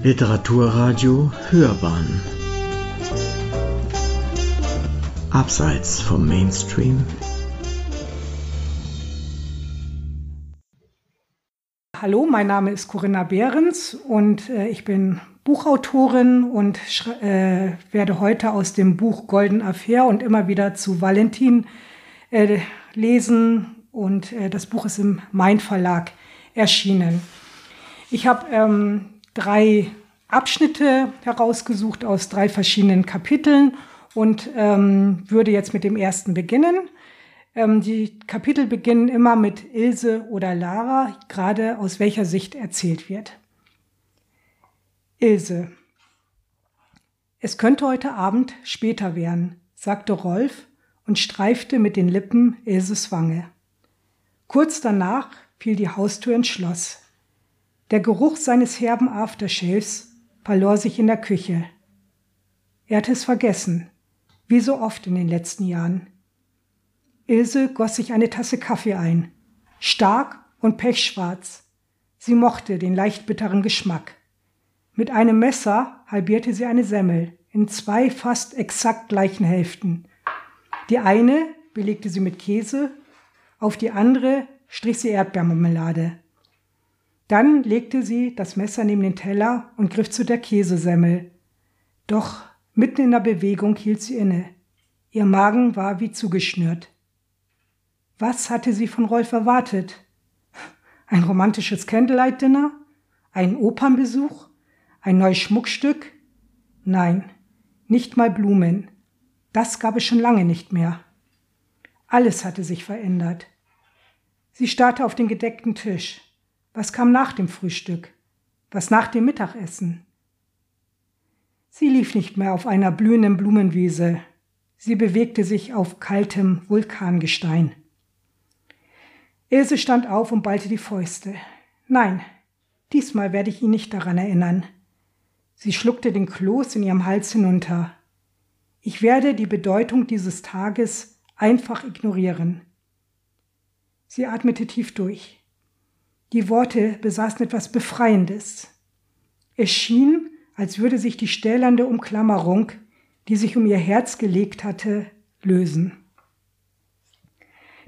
Literaturradio Hörbahn Abseits vom Mainstream Hallo, mein Name ist Corinna Behrens und äh, ich bin Buchautorin und äh, werde heute aus dem Buch Golden Affair und immer wieder zu Valentin äh, lesen und äh, das Buch ist im Main Verlag erschienen. Ich habe ähm, drei Abschnitte herausgesucht aus drei verschiedenen Kapiteln und ähm, würde jetzt mit dem ersten beginnen. Ähm, die Kapitel beginnen immer mit Ilse oder Lara, gerade aus welcher Sicht erzählt wird. Ilse. Es könnte heute Abend später werden, sagte Rolf und streifte mit den Lippen Ilses Wange. Kurz danach fiel die Haustür ins Schloss. Der Geruch seines herben Aftershaves verlor sich in der Küche. Er hatte es vergessen, wie so oft in den letzten Jahren. Ilse goss sich eine Tasse Kaffee ein, stark und pechschwarz. Sie mochte den leicht bitteren Geschmack. Mit einem Messer halbierte sie eine Semmel in zwei fast exakt gleichen Hälften. Die eine belegte sie mit Käse, auf die andere strich sie Erdbeermarmelade. Dann legte sie das Messer neben den Teller und griff zu der Käsesemmel. Doch mitten in der Bewegung hielt sie inne. Ihr Magen war wie zugeschnürt. Was hatte sie von Rolf erwartet? Ein romantisches Candlelight-Dinner? Ein Opernbesuch? Ein neues Schmuckstück? Nein, nicht mal Blumen. Das gab es schon lange nicht mehr. Alles hatte sich verändert. Sie starrte auf den gedeckten Tisch. Was kam nach dem Frühstück? Was nach dem Mittagessen? Sie lief nicht mehr auf einer blühenden Blumenwiese. Sie bewegte sich auf kaltem Vulkangestein. Ilse stand auf und ballte die Fäuste. Nein, diesmal werde ich ihn nicht daran erinnern. Sie schluckte den Kloß in ihrem Hals hinunter. Ich werde die Bedeutung dieses Tages einfach ignorieren. Sie atmete tief durch. Die Worte besaßen etwas Befreiendes. Es schien, als würde sich die stählernde Umklammerung, die sich um ihr Herz gelegt hatte, lösen.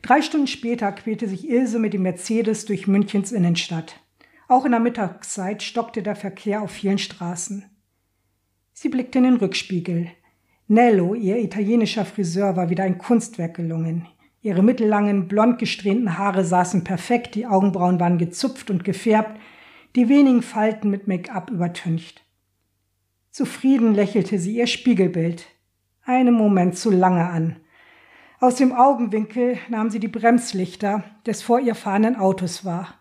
Drei Stunden später quälte sich Ilse mit dem Mercedes durch Münchens Innenstadt. Auch in der Mittagszeit stockte der Verkehr auf vielen Straßen. Sie blickte in den Rückspiegel. Nello, ihr italienischer Friseur, war wieder ein Kunstwerk gelungen. Ihre mittellangen, blond gesträhnten Haare saßen perfekt, die Augenbrauen waren gezupft und gefärbt, die wenigen Falten mit Make-up übertüncht. Zufrieden lächelte sie ihr Spiegelbild. Einen Moment zu lange an. Aus dem Augenwinkel nahm sie die Bremslichter des vor ihr fahrenden Autos wahr.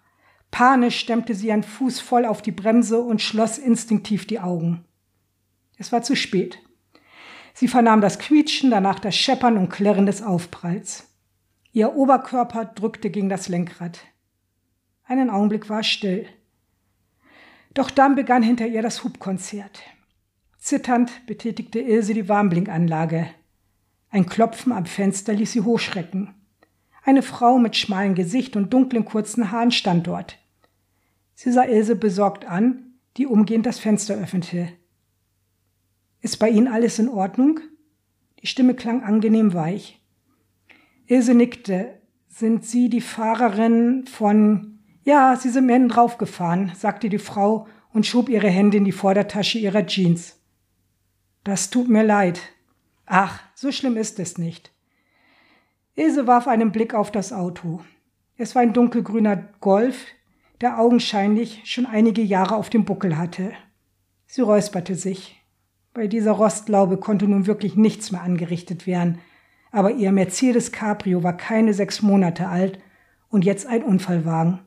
Panisch stemmte sie einen Fuß voll auf die Bremse und schloss instinktiv die Augen. Es war zu spät. Sie vernahm das Quietschen, danach das Scheppern und Klirren des Aufpralls. Ihr Oberkörper drückte gegen das Lenkrad. Einen Augenblick war still. Doch dann begann hinter ihr das Hubkonzert. Zitternd betätigte Ilse die Warnblinkanlage. Ein Klopfen am Fenster ließ sie hochschrecken. Eine Frau mit schmalem Gesicht und dunklen kurzen Haaren stand dort. Sie sah Ilse besorgt an, die umgehend das Fenster öffnete. Ist bei Ihnen alles in Ordnung? Die Stimme klang angenehm weich. Ilse nickte. Sind Sie die Fahrerin von... Ja, Sie sind mir draufgefahren, sagte die Frau und schob ihre Hände in die Vordertasche ihrer Jeans. Das tut mir leid. Ach, so schlimm ist es nicht. Ilse warf einen Blick auf das Auto. Es war ein dunkelgrüner Golf, der augenscheinlich schon einige Jahre auf dem Buckel hatte. Sie räusperte sich. Bei dieser Rostlaube konnte nun wirklich nichts mehr angerichtet werden aber ihr Mercedes Cabrio war keine sechs Monate alt und jetzt ein Unfallwagen.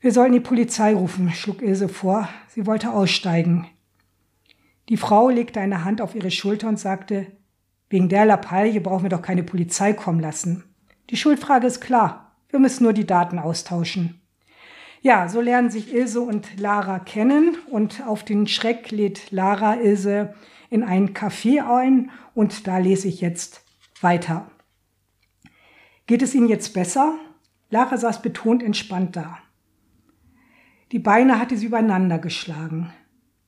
Wir sollten die Polizei rufen, schlug Ilse vor. Sie wollte aussteigen. Die Frau legte eine Hand auf ihre Schulter und sagte, wegen der Lappalie brauchen wir doch keine Polizei kommen lassen. Die Schuldfrage ist klar. Wir müssen nur die Daten austauschen. Ja, so lernen sich Ilse und Lara kennen und auf den Schreck lädt Lara Ilse in ein Café ein und da lese ich jetzt weiter. Geht es Ihnen jetzt besser? Lara saß betont entspannt da. Die Beine hatte sie übereinander geschlagen.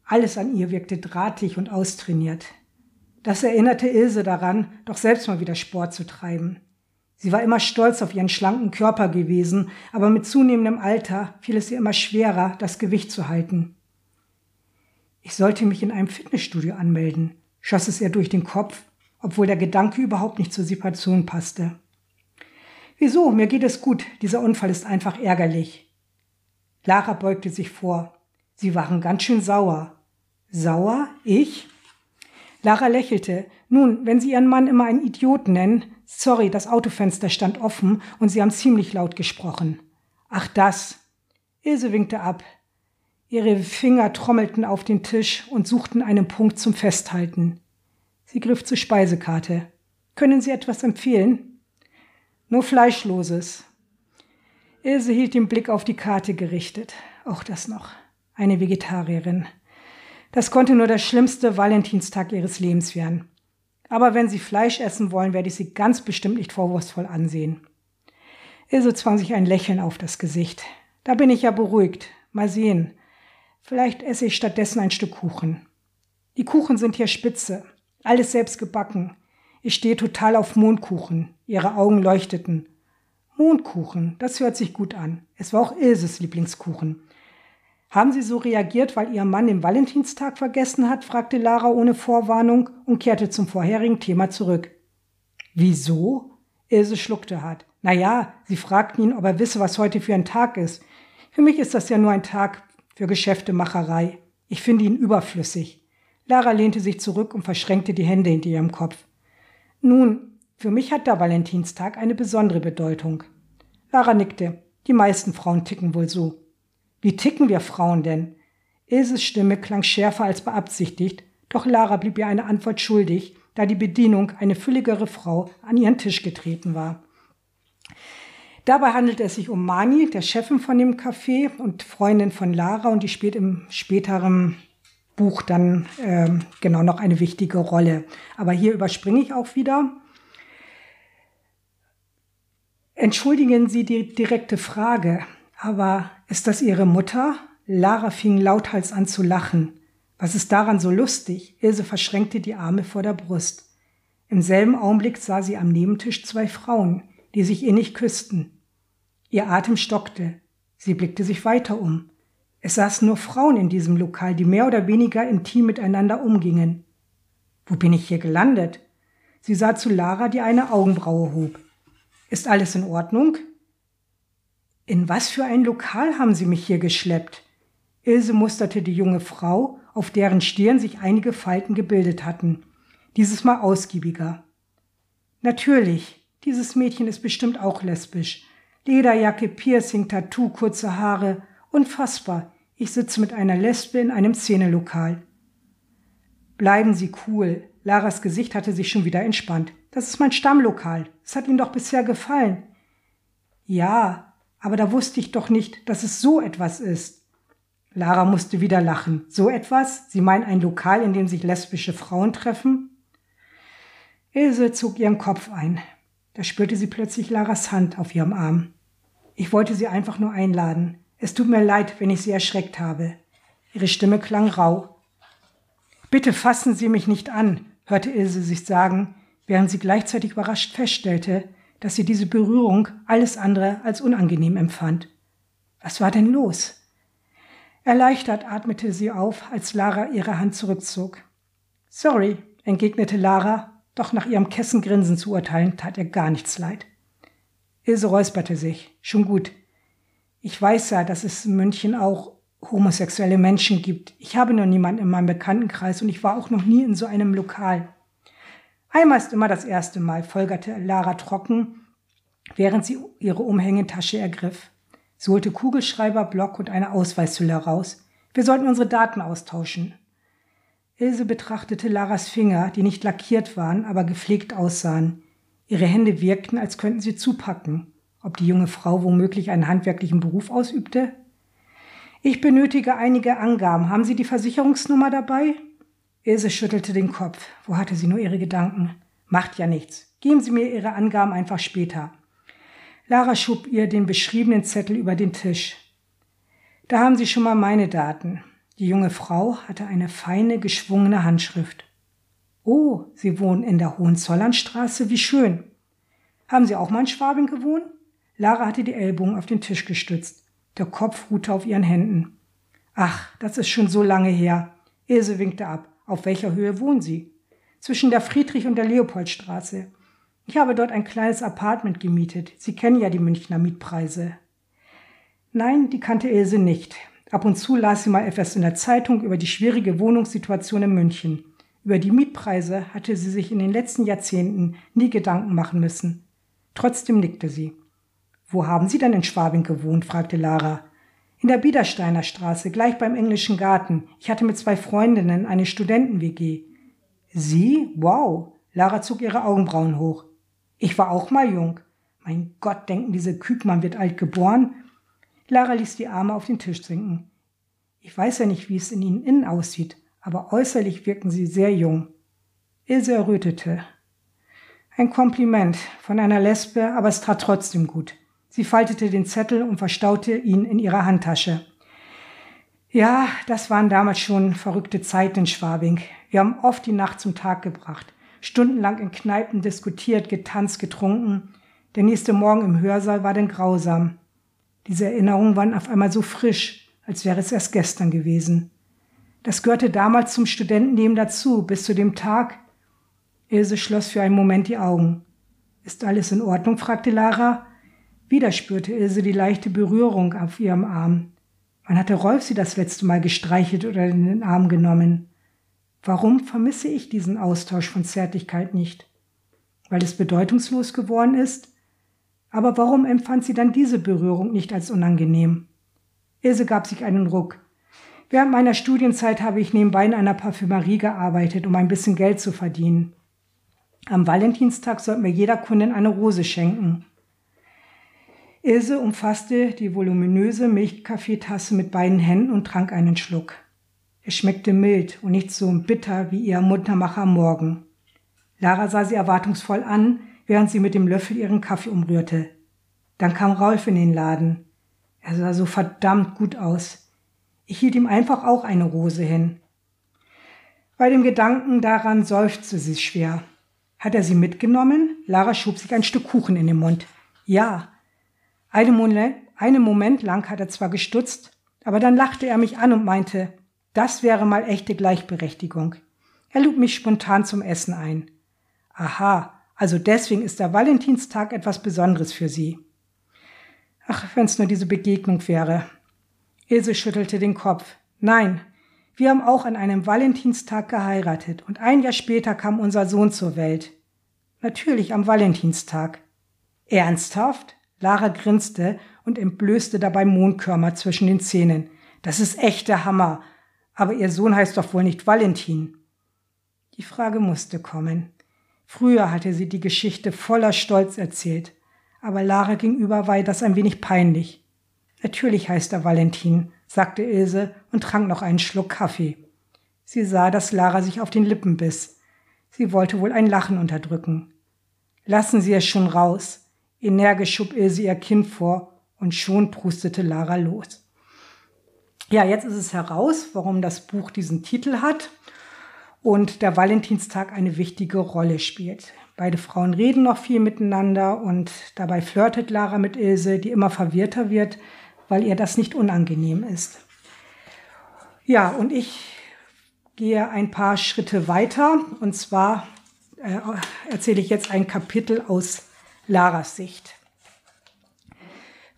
Alles an ihr wirkte drahtig und austrainiert. Das erinnerte Ilse daran, doch selbst mal wieder Sport zu treiben. Sie war immer stolz auf ihren schlanken Körper gewesen, aber mit zunehmendem Alter fiel es ihr immer schwerer, das Gewicht zu halten. Ich sollte mich in einem Fitnessstudio anmelden, schoss es ihr durch den Kopf, obwohl der Gedanke überhaupt nicht zur Situation passte. Wieso? Mir geht es gut. Dieser Unfall ist einfach ärgerlich. Lara beugte sich vor. Sie waren ganz schön sauer. Sauer? Ich? Lara lächelte. Nun, wenn Sie Ihren Mann immer einen Idioten nennen, sorry, das Autofenster stand offen und Sie haben ziemlich laut gesprochen. Ach das. Ilse winkte ab. Ihre Finger trommelten auf den Tisch und suchten einen Punkt zum Festhalten. Sie griff zur Speisekarte. Können Sie etwas empfehlen? Nur Fleischloses. Ilse hielt den Blick auf die Karte gerichtet. Auch das noch. Eine Vegetarierin. Das konnte nur der schlimmste Valentinstag ihres Lebens werden. Aber wenn Sie Fleisch essen wollen, werde ich Sie ganz bestimmt nicht vorwurfsvoll ansehen. Ilse zwang sich ein Lächeln auf das Gesicht. Da bin ich ja beruhigt. Mal sehen. Vielleicht esse ich stattdessen ein Stück Kuchen. Die Kuchen sind hier spitze. Alles selbst gebacken. Ich stehe total auf Mondkuchen. Ihre Augen leuchteten. Mondkuchen, das hört sich gut an. Es war auch Ilses Lieblingskuchen. Haben Sie so reagiert, weil Ihr Mann den Valentinstag vergessen hat? fragte Lara ohne Vorwarnung und kehrte zum vorherigen Thema zurück. Wieso? Ilse schluckte hart. Na ja, Sie fragten ihn, ob er wisse, was heute für ein Tag ist. Für mich ist das ja nur ein Tag für Geschäftemacherei. Ich finde ihn überflüssig. Lara lehnte sich zurück und verschränkte die Hände hinter ihrem Kopf. Nun, für mich hat der Valentinstag eine besondere Bedeutung. Lara nickte. Die meisten Frauen ticken wohl so. Wie ticken wir Frauen denn? Ilses Stimme klang schärfer als beabsichtigt, doch Lara blieb ihr eine Antwort schuldig, da die Bedienung, eine fülligere Frau, an ihren Tisch getreten war. Dabei handelt es sich um Mani, der Chefin von dem Café und Freundin von Lara und die spielt im späteren Buch dann äh, genau noch eine wichtige Rolle. Aber hier überspringe ich auch wieder. Entschuldigen Sie die direkte Frage, aber ist das Ihre Mutter? Lara fing lauthals an zu lachen. Was ist daran so lustig? Ilse verschränkte die Arme vor der Brust. Im selben Augenblick sah sie am Nebentisch zwei Frauen, die sich innig küssten. Ihr Atem stockte. Sie blickte sich weiter um. Es saßen nur Frauen in diesem Lokal, die mehr oder weniger intim miteinander umgingen. Wo bin ich hier gelandet? Sie sah zu Lara, die eine Augenbraue hob. Ist alles in Ordnung? In was für ein Lokal haben Sie mich hier geschleppt? Ilse musterte die junge Frau, auf deren Stirn sich einige Falten gebildet hatten, dieses Mal ausgiebiger. Natürlich, dieses Mädchen ist bestimmt auch lesbisch. Lederjacke, Piercing, Tattoo, kurze Haare. Unfassbar. Ich sitze mit einer Lesbe in einem Szenelokal. Bleiben Sie cool. Laras Gesicht hatte sich schon wieder entspannt. Das ist mein Stammlokal. Es hat Ihnen doch bisher gefallen. Ja, aber da wusste ich doch nicht, dass es so etwas ist. Lara musste wieder lachen. So etwas? Sie meinen ein Lokal, in dem sich lesbische Frauen treffen? Ilse zog ihren Kopf ein. Da spürte sie plötzlich Laras Hand auf ihrem Arm. Ich wollte sie einfach nur einladen. Es tut mir leid, wenn ich sie erschreckt habe. Ihre Stimme klang rau. Bitte fassen Sie mich nicht an, hörte Ilse sich sagen, während sie gleichzeitig überrascht feststellte, dass sie diese Berührung alles andere als unangenehm empfand. Was war denn los? Erleichtert atmete sie auf, als Lara ihre Hand zurückzog. Sorry, entgegnete Lara, doch nach ihrem Kessengrinsen zu urteilen, tat ihr gar nichts leid. Ilse räusperte sich. Schon gut. Ich weiß ja, dass es in München auch homosexuelle Menschen gibt. Ich habe nur niemanden in meinem Bekanntenkreis und ich war auch noch nie in so einem Lokal. Einmal ist immer das erste Mal, folgerte Lara trocken, während sie ihre Umhängetasche ergriff. Sie holte Kugelschreiber, Block und eine Ausweishülle raus. Wir sollten unsere Daten austauschen. Ilse betrachtete Laras Finger, die nicht lackiert waren, aber gepflegt aussahen. Ihre Hände wirkten, als könnten sie zupacken. Ob die junge Frau womöglich einen handwerklichen Beruf ausübte? Ich benötige einige Angaben. Haben Sie die Versicherungsnummer dabei? Ilse schüttelte den Kopf. Wo hatte sie nur ihre Gedanken? Macht ja nichts. Geben Sie mir Ihre Angaben einfach später. Lara schob ihr den beschriebenen Zettel über den Tisch. Da haben Sie schon mal meine Daten. Die junge Frau hatte eine feine, geschwungene Handschrift. Oh, Sie wohnen in der Hohenzollernstraße, wie schön. Haben Sie auch mal in Schwabing gewohnt? Lara hatte die Ellbogen auf den Tisch gestützt. Der Kopf ruhte auf ihren Händen. Ach, das ist schon so lange her. Ilse winkte ab. Auf welcher Höhe wohnen Sie? Zwischen der Friedrich- und der Leopoldstraße. Ich habe dort ein kleines Apartment gemietet. Sie kennen ja die Münchner Mietpreise. Nein, die kannte Ilse nicht. Ab und zu las sie mal etwas in der Zeitung über die schwierige Wohnungssituation in München. Über die Mietpreise hatte sie sich in den letzten Jahrzehnten nie Gedanken machen müssen. Trotzdem nickte sie. Wo haben Sie denn in Schwabing gewohnt? fragte Lara. In der Biedersteiner Straße, gleich beim englischen Garten. Ich hatte mit zwei Freundinnen eine Studenten-WG. Sie? Wow. Lara zog ihre Augenbrauen hoch. Ich war auch mal jung. Mein Gott, denken diese Küken, wird alt geboren. Lara ließ die Arme auf den Tisch sinken. Ich weiß ja nicht, wie es in ihnen innen aussieht, aber äußerlich wirken sie sehr jung. Ilse errötete. Ein Kompliment von einer Lesbe, aber es tat trotzdem gut. Sie faltete den Zettel und verstaute ihn in ihrer Handtasche. Ja, das waren damals schon verrückte Zeiten in Schwabing. Wir haben oft die Nacht zum Tag gebracht, stundenlang in Kneipen diskutiert, getanzt, getrunken. Der nächste Morgen im Hörsaal war denn grausam. Diese Erinnerungen waren auf einmal so frisch, als wäre es erst gestern gewesen. Das gehörte damals zum Studentenleben dazu, bis zu dem Tag. Ilse schloss für einen Moment die Augen. Ist alles in Ordnung? fragte Lara. Wieder spürte Ilse die leichte Berührung auf ihrem Arm. Wann hatte Rolf sie das letzte Mal gestreichelt oder in den Arm genommen? Warum vermisse ich diesen Austausch von Zärtlichkeit nicht? Weil es bedeutungslos geworden ist? Aber warum empfand sie dann diese Berührung nicht als unangenehm? Ilse gab sich einen Ruck. Während meiner Studienzeit habe ich nebenbei in einer Parfümerie gearbeitet, um ein bisschen Geld zu verdienen. Am Valentinstag sollten wir jeder Kundin eine Rose schenken. Ilse umfasste die voluminöse Milchkaffeetasse mit beiden Händen und trank einen Schluck. Es schmeckte mild und nicht so bitter wie ihr Muntermacher am Morgen. Lara sah sie erwartungsvoll an, während sie mit dem Löffel ihren Kaffee umrührte. Dann kam Rolf in den Laden. Er sah so verdammt gut aus. Ich hielt ihm einfach auch eine Rose hin. Bei dem Gedanken daran seufzte sie schwer. Hat er sie mitgenommen? Lara schob sich ein Stück Kuchen in den Mund. Ja. Einen Moment, lang hat er zwar gestutzt, aber dann lachte er mich an und meinte, das wäre mal echte Gleichberechtigung. Er lud mich spontan zum Essen ein. Aha, also deswegen ist der Valentinstag etwas Besonderes für Sie. Ach, wenn's nur diese Begegnung wäre. Ilse schüttelte den Kopf. Nein, wir haben auch an einem Valentinstag geheiratet und ein Jahr später kam unser Sohn zur Welt. Natürlich am Valentinstag. Ernsthaft? Lara grinste und entblößte dabei Mondkörmer zwischen den Zähnen. Das ist echter Hammer. Aber ihr Sohn heißt doch wohl nicht Valentin. Die Frage musste kommen. Früher hatte sie die Geschichte voller Stolz erzählt, aber Lara gegenüber war das ein wenig peinlich. Natürlich heißt er Valentin, sagte Ilse und trank noch einen Schluck Kaffee. Sie sah, dass Lara sich auf den Lippen biss. Sie wollte wohl ein Lachen unterdrücken. Lassen Sie es schon raus. Energisch schob Ilse ihr Kind vor und schon prustete Lara los. Ja, jetzt ist es heraus, warum das Buch diesen Titel hat und der Valentinstag eine wichtige Rolle spielt. Beide Frauen reden noch viel miteinander und dabei flirtet Lara mit Ilse, die immer verwirrter wird, weil ihr das nicht unangenehm ist. Ja, und ich gehe ein paar Schritte weiter und zwar äh, erzähle ich jetzt ein Kapitel aus Laras Sicht.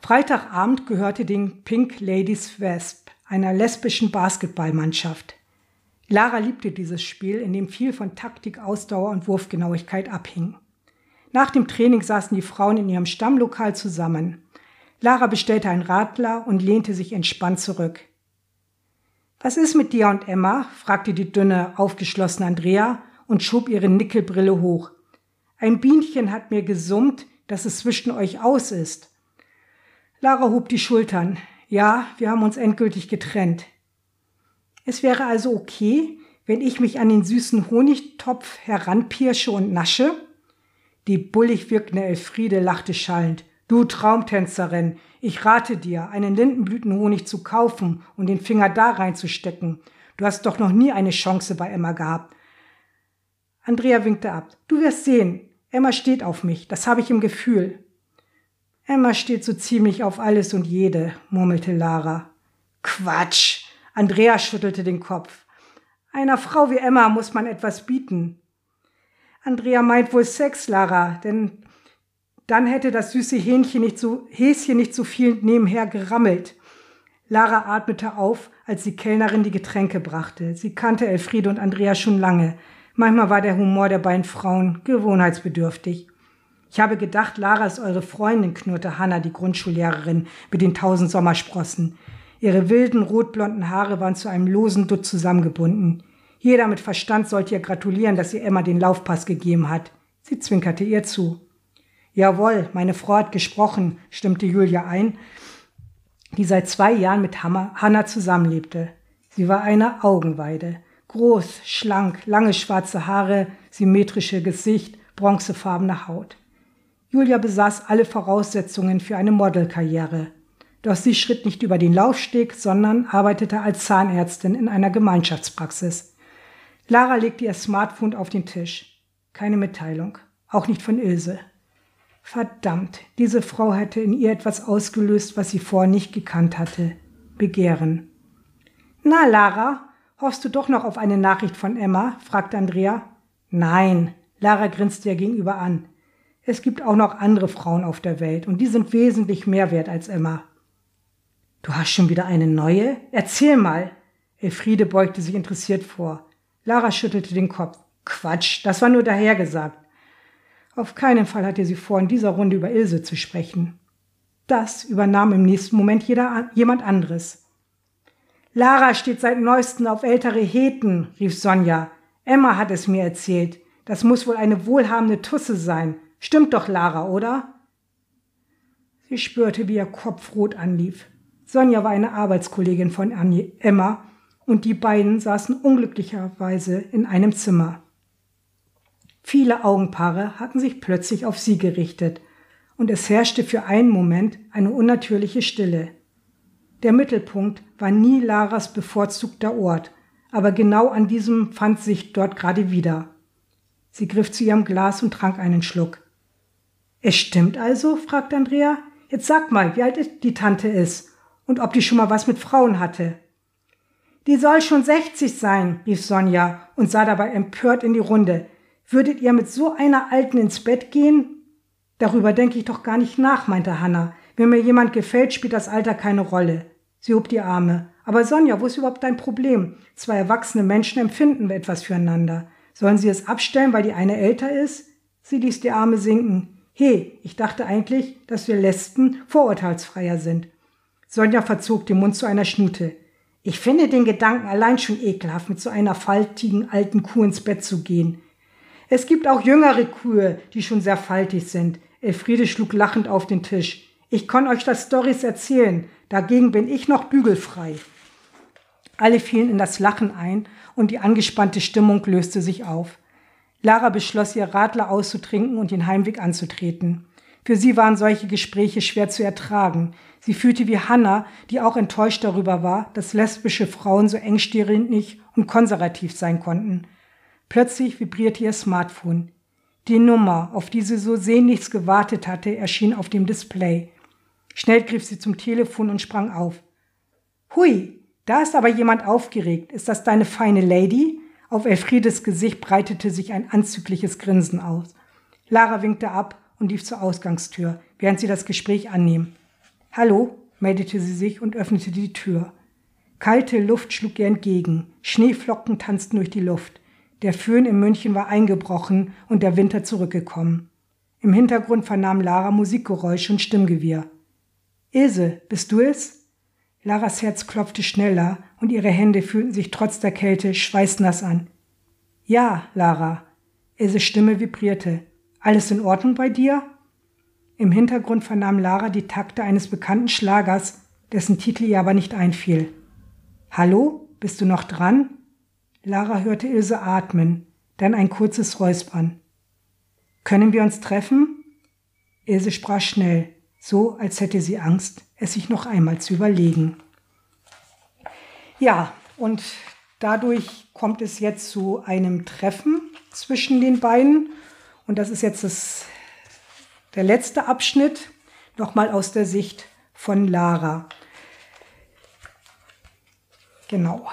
Freitagabend gehörte den Pink Ladies Wesp, einer lesbischen Basketballmannschaft. Lara liebte dieses Spiel, in dem viel von Taktik, Ausdauer und Wurfgenauigkeit abhing. Nach dem Training saßen die Frauen in ihrem Stammlokal zusammen. Lara bestellte ein Radler und lehnte sich entspannt zurück. Was ist mit dir und Emma? fragte die dünne, aufgeschlossene Andrea und schob ihre Nickelbrille hoch. Ein Bienchen hat mir gesummt, dass es zwischen euch aus ist. Lara hob die Schultern. Ja, wir haben uns endgültig getrennt. Es wäre also okay, wenn ich mich an den süßen Honigtopf heranpirsche und nasche? Die bullig wirkende Elfriede lachte schallend. Du Traumtänzerin, ich rate dir, einen Lindenblütenhonig zu kaufen und den Finger da reinzustecken. Du hast doch noch nie eine Chance bei Emma gehabt. Andrea winkte ab. Du wirst sehen. Emma steht auf mich. Das habe ich im Gefühl. Emma steht so ziemlich auf alles und jede, murmelte Lara. Quatsch. Andrea schüttelte den Kopf. Einer Frau wie Emma muss man etwas bieten. Andrea meint wohl Sex, Lara, denn dann hätte das süße Hähnchen nicht so, Häschen nicht so viel nebenher gerammelt. Lara atmete auf, als die Kellnerin die Getränke brachte. Sie kannte Elfriede und Andrea schon lange. Manchmal war der Humor der beiden Frauen gewohnheitsbedürftig. Ich habe gedacht, Lara ist eure Freundin, knurrte Hanna, die Grundschullehrerin, mit den tausend Sommersprossen. Ihre wilden, rotblonden Haare waren zu einem losen Dutt zusammengebunden. Jeder mit Verstand sollte ihr gratulieren, dass ihr Emma den Laufpass gegeben hat. Sie zwinkerte ihr zu. Jawohl, meine Frau hat gesprochen, stimmte Julia ein, die seit zwei Jahren mit Hanna zusammenlebte. Sie war eine Augenweide. Groß, schlank, lange schwarze Haare, symmetrische Gesicht, bronzefarbene Haut. Julia besaß alle Voraussetzungen für eine Modelkarriere. Doch sie schritt nicht über den Laufsteg, sondern arbeitete als Zahnärztin in einer Gemeinschaftspraxis. Lara legte ihr Smartphone auf den Tisch. Keine Mitteilung, auch nicht von Ilse. Verdammt, diese Frau hatte in ihr etwas ausgelöst, was sie vorher nicht gekannt hatte. Begehren. Na, Lara, hoffst du doch noch auf eine Nachricht von Emma? fragte Andrea. Nein, Lara grinste ihr gegenüber an. Es gibt auch noch andere Frauen auf der Welt und die sind wesentlich mehr wert als Emma. Du hast schon wieder eine neue? Erzähl mal. Elfriede beugte sich interessiert vor. Lara schüttelte den Kopf. Quatsch, das war nur dahergesagt. Auf keinen Fall hatte sie vor, in dieser Runde über Ilse zu sprechen. Das übernahm im nächsten Moment jeder, jemand anderes. Lara steht seit neuestem auf ältere Heten, rief Sonja. Emma hat es mir erzählt. Das muss wohl eine wohlhabende Tusse sein. Stimmt doch, Lara, oder? Sie spürte, wie ihr Kopf rot anlief. Sonja war eine Arbeitskollegin von Emma und die beiden saßen unglücklicherweise in einem Zimmer. Viele Augenpaare hatten sich plötzlich auf sie gerichtet, und es herrschte für einen Moment eine unnatürliche Stille. Der Mittelpunkt war nie Laras bevorzugter Ort, aber genau an diesem fand sich dort gerade wieder. Sie griff zu ihrem Glas und trank einen Schluck. Es stimmt also? fragte Andrea. Jetzt sag mal, wie alt die Tante ist und ob die schon mal was mit Frauen hatte. Die soll schon 60 sein, rief Sonja und sah dabei empört in die Runde. Würdet ihr mit so einer Alten ins Bett gehen? Darüber denke ich doch gar nicht nach, meinte Hanna. Wenn mir jemand gefällt, spielt das Alter keine Rolle. Sie hob die Arme. Aber Sonja, wo ist überhaupt dein Problem? Zwei erwachsene Menschen empfinden etwas füreinander. Sollen sie es abstellen, weil die eine älter ist? Sie ließ die Arme sinken. He, ich dachte eigentlich, dass wir Lesben vorurteilsfreier sind. Sonja verzog den Mund zu einer Schnute. Ich finde den Gedanken allein schon ekelhaft, mit so einer faltigen alten Kuh ins Bett zu gehen. Es gibt auch jüngere Kühe, die schon sehr faltig sind. Elfriede schlug lachend auf den Tisch. Ich kann euch das Stories erzählen. Dagegen bin ich noch bügelfrei. Alle fielen in das Lachen ein und die angespannte Stimmung löste sich auf. Lara beschloss, ihr Radler auszutrinken und den Heimweg anzutreten. Für sie waren solche Gespräche schwer zu ertragen. Sie fühlte wie Hannah, die auch enttäuscht darüber war, dass lesbische Frauen so engstirnig und konservativ sein konnten. Plötzlich vibrierte ihr Smartphone. Die Nummer, auf die sie so sehnlichst gewartet hatte, erschien auf dem Display. Schnell griff sie zum Telefon und sprang auf. Hui, da ist aber jemand aufgeregt. Ist das deine feine Lady? Auf Elfriedes Gesicht breitete sich ein anzügliches Grinsen aus. Lara winkte ab und lief zur Ausgangstür, während sie das Gespräch annahm. Hallo, meldete sie sich und öffnete die Tür. Kalte Luft schlug ihr entgegen. Schneeflocken tanzten durch die Luft. Der Föhn in München war eingebrochen und der Winter zurückgekommen. Im Hintergrund vernahm Lara Musikgeräusche und Stimmgewirr. Ilse, bist du es? Laras Herz klopfte schneller und ihre Hände fühlten sich trotz der Kälte schweißnass an. Ja, Lara. Ilses Stimme vibrierte. Alles in Ordnung bei dir? Im Hintergrund vernahm Lara die Takte eines bekannten Schlagers, dessen Titel ihr aber nicht einfiel. Hallo, bist du noch dran? Lara hörte Ilse atmen, dann ein kurzes Räuspern. Können wir uns treffen? Ilse sprach schnell. So als hätte sie Angst, es sich noch einmal zu überlegen. Ja, und dadurch kommt es jetzt zu einem Treffen zwischen den beiden. Und das ist jetzt das, der letzte Abschnitt, nochmal aus der Sicht von Lara. Genau.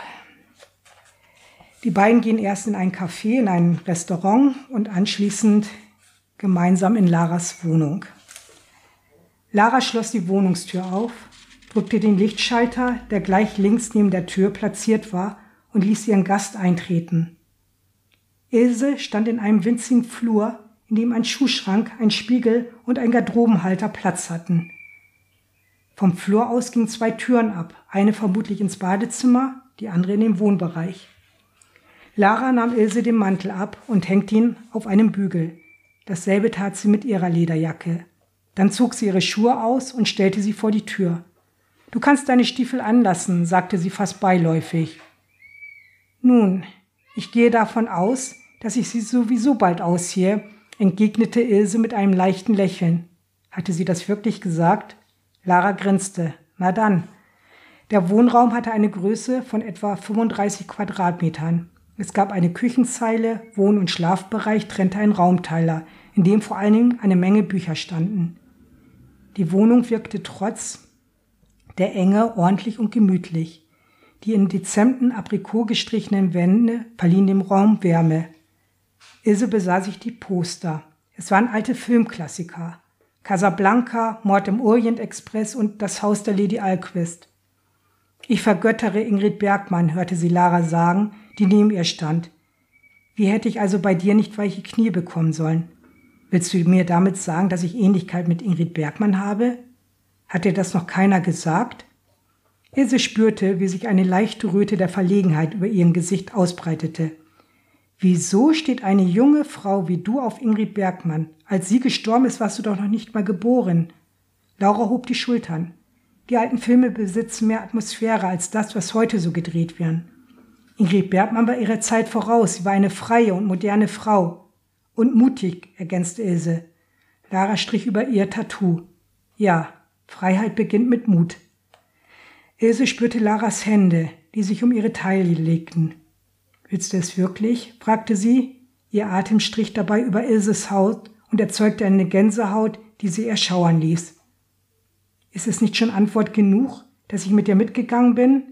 Die beiden gehen erst in ein Café, in ein Restaurant und anschließend gemeinsam in Laras Wohnung. Lara schloss die Wohnungstür auf, drückte den Lichtschalter, der gleich links neben der Tür platziert war, und ließ ihren Gast eintreten. Ilse stand in einem winzigen Flur, in dem ein Schuhschrank, ein Spiegel und ein Garderobenhalter Platz hatten. Vom Flur aus gingen zwei Türen ab, eine vermutlich ins Badezimmer, die andere in den Wohnbereich. Lara nahm Ilse den Mantel ab und hängte ihn auf einem Bügel. Dasselbe tat sie mit ihrer Lederjacke. Dann zog sie ihre Schuhe aus und stellte sie vor die Tür. Du kannst deine Stiefel anlassen, sagte sie fast beiläufig. Nun, ich gehe davon aus, dass ich sie sowieso bald ausziehe, entgegnete Ilse mit einem leichten Lächeln. Hatte sie das wirklich gesagt? Lara grinste. Na dann. Der Wohnraum hatte eine Größe von etwa 35 Quadratmetern. Es gab eine Küchenzeile, Wohn- und Schlafbereich trennte ein Raumteiler, in dem vor allen Dingen eine Menge Bücher standen. Die Wohnung wirkte trotz der Enge ordentlich und gemütlich. Die in dezenten Aprikot gestrichenen Wände verliehen dem Raum Wärme. Ilse besah sich die Poster. Es waren alte Filmklassiker. Casablanca, Mord im Orient Express und Das Haus der Lady Alquist. Ich vergöttere Ingrid Bergmann, hörte sie Lara sagen, die neben ihr stand. Wie hätte ich also bei dir nicht weiche Knie bekommen sollen? Willst du mir damit sagen, dass ich Ähnlichkeit mit Ingrid Bergmann habe? Hat dir das noch keiner gesagt? Ilse spürte, wie sich eine leichte Röte der Verlegenheit über ihrem Gesicht ausbreitete. Wieso steht eine junge Frau wie du auf Ingrid Bergmann? Als sie gestorben ist, warst du doch noch nicht mal geboren. Laura hob die Schultern. Die alten Filme besitzen mehr Atmosphäre als das, was heute so gedreht werden. Ingrid Bergmann war ihrer Zeit voraus. Sie war eine freie und moderne Frau. Und mutig, ergänzte Ilse. Lara strich über ihr Tattoo. Ja, Freiheit beginnt mit Mut. Ilse spürte Laras Hände, die sich um ihre Taille legten. Willst du es wirklich? fragte sie. Ihr Atem strich dabei über Ilses Haut und erzeugte eine Gänsehaut, die sie erschauern ließ. Ist es nicht schon Antwort genug, dass ich mit dir mitgegangen bin?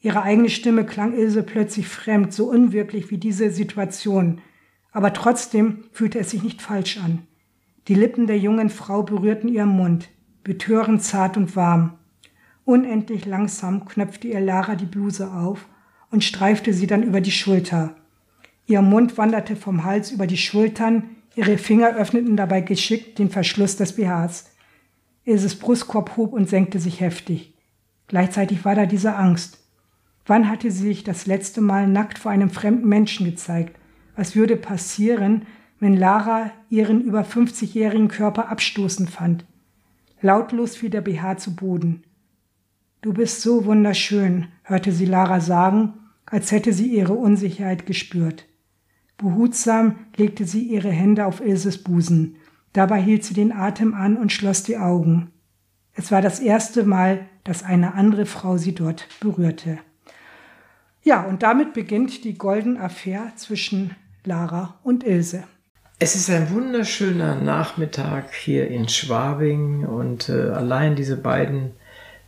Ihre eigene Stimme klang Ilse plötzlich fremd, so unwirklich wie diese Situation, aber trotzdem fühlte es sich nicht falsch an. Die Lippen der jungen Frau berührten ihren Mund, betörend zart und warm. Unendlich langsam knöpfte ihr Lara die Bluse auf und streifte sie dann über die Schulter. Ihr Mund wanderte vom Hals über die Schultern, ihre Finger öffneten dabei geschickt den Verschluss des BHs. Ilses Brustkorb hob und senkte sich heftig. Gleichzeitig war da diese Angst. Wann hatte sie sich das letzte Mal nackt vor einem fremden Menschen gezeigt? Was würde passieren, wenn Lara ihren über 50-jährigen Körper abstoßend fand? Lautlos fiel der BH zu Boden. Du bist so wunderschön, hörte sie Lara sagen, als hätte sie ihre Unsicherheit gespürt. Behutsam legte sie ihre Hände auf Ilses Busen. Dabei hielt sie den Atem an und schloss die Augen. Es war das erste Mal, dass eine andere Frau sie dort berührte. Ja, und damit beginnt die Golden Affair zwischen Lara und Ilse. Es ist ein wunderschöner Nachmittag hier in Schwabing und äh, allein diese beiden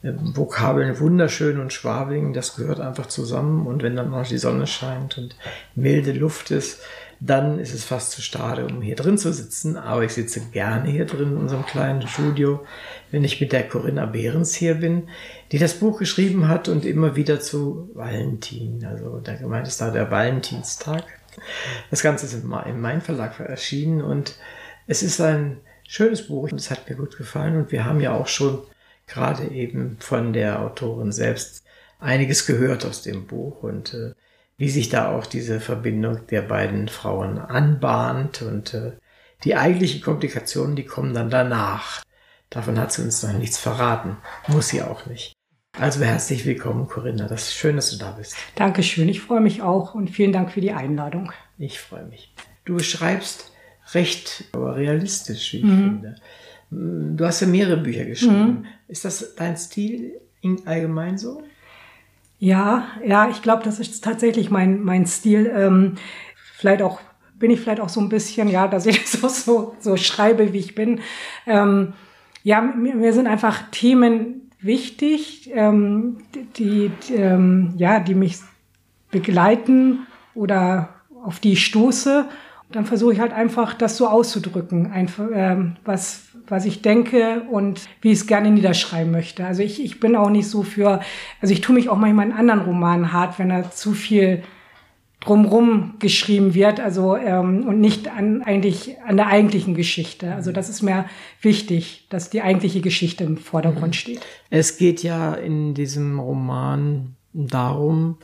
äh, Vokabeln wunderschön und Schwabing, das gehört einfach zusammen und wenn dann noch die Sonne scheint und milde Luft ist, dann ist es fast zu schade, um hier drin zu sitzen. Aber ich sitze gerne hier drin in unserem kleinen Studio, wenn ich mit der Corinna Behrens hier bin, die das Buch geschrieben hat und immer wieder zu Valentin. Also der gemeint ist da der Valentinstag. Das Ganze ist im Main Verlag erschienen und es ist ein schönes Buch und es hat mir gut gefallen und wir haben ja auch schon gerade eben von der Autorin selbst einiges gehört aus dem Buch und äh, wie sich da auch diese Verbindung der beiden Frauen anbahnt und äh, die eigentlichen Komplikationen, die kommen dann danach. Davon hat sie uns noch nichts verraten. Muss sie auch nicht. Also herzlich willkommen, Corinna. Das ist schön, dass du da bist. Dankeschön. Ich freue mich auch und vielen Dank für die Einladung. Ich freue mich. Du schreibst recht aber realistisch, wie ich mhm. finde. Du hast ja mehrere Bücher geschrieben. Mhm. Ist das dein Stil allgemein so? Ja, ja, ich glaube, das ist tatsächlich mein, mein Stil. Ähm, vielleicht auch, bin ich vielleicht auch so ein bisschen, ja, dass ich so, so, so schreibe, wie ich bin. Ähm, ja, mir, mir sind einfach Themen wichtig, ähm, die, die ähm, ja, die mich begleiten oder auf die ich stoße. Dann versuche ich halt einfach, das so auszudrücken, einfach, ähm, was, was ich denke und wie ich es gerne niederschreiben möchte. Also ich, ich bin auch nicht so für, also ich tue mich auch manchmal in anderen Romanen hart, wenn da zu viel drumrum geschrieben wird, also ähm, und nicht an eigentlich an der eigentlichen Geschichte. Also das ist mir wichtig, dass die eigentliche Geschichte im Vordergrund mhm. steht. Es geht ja in diesem Roman darum,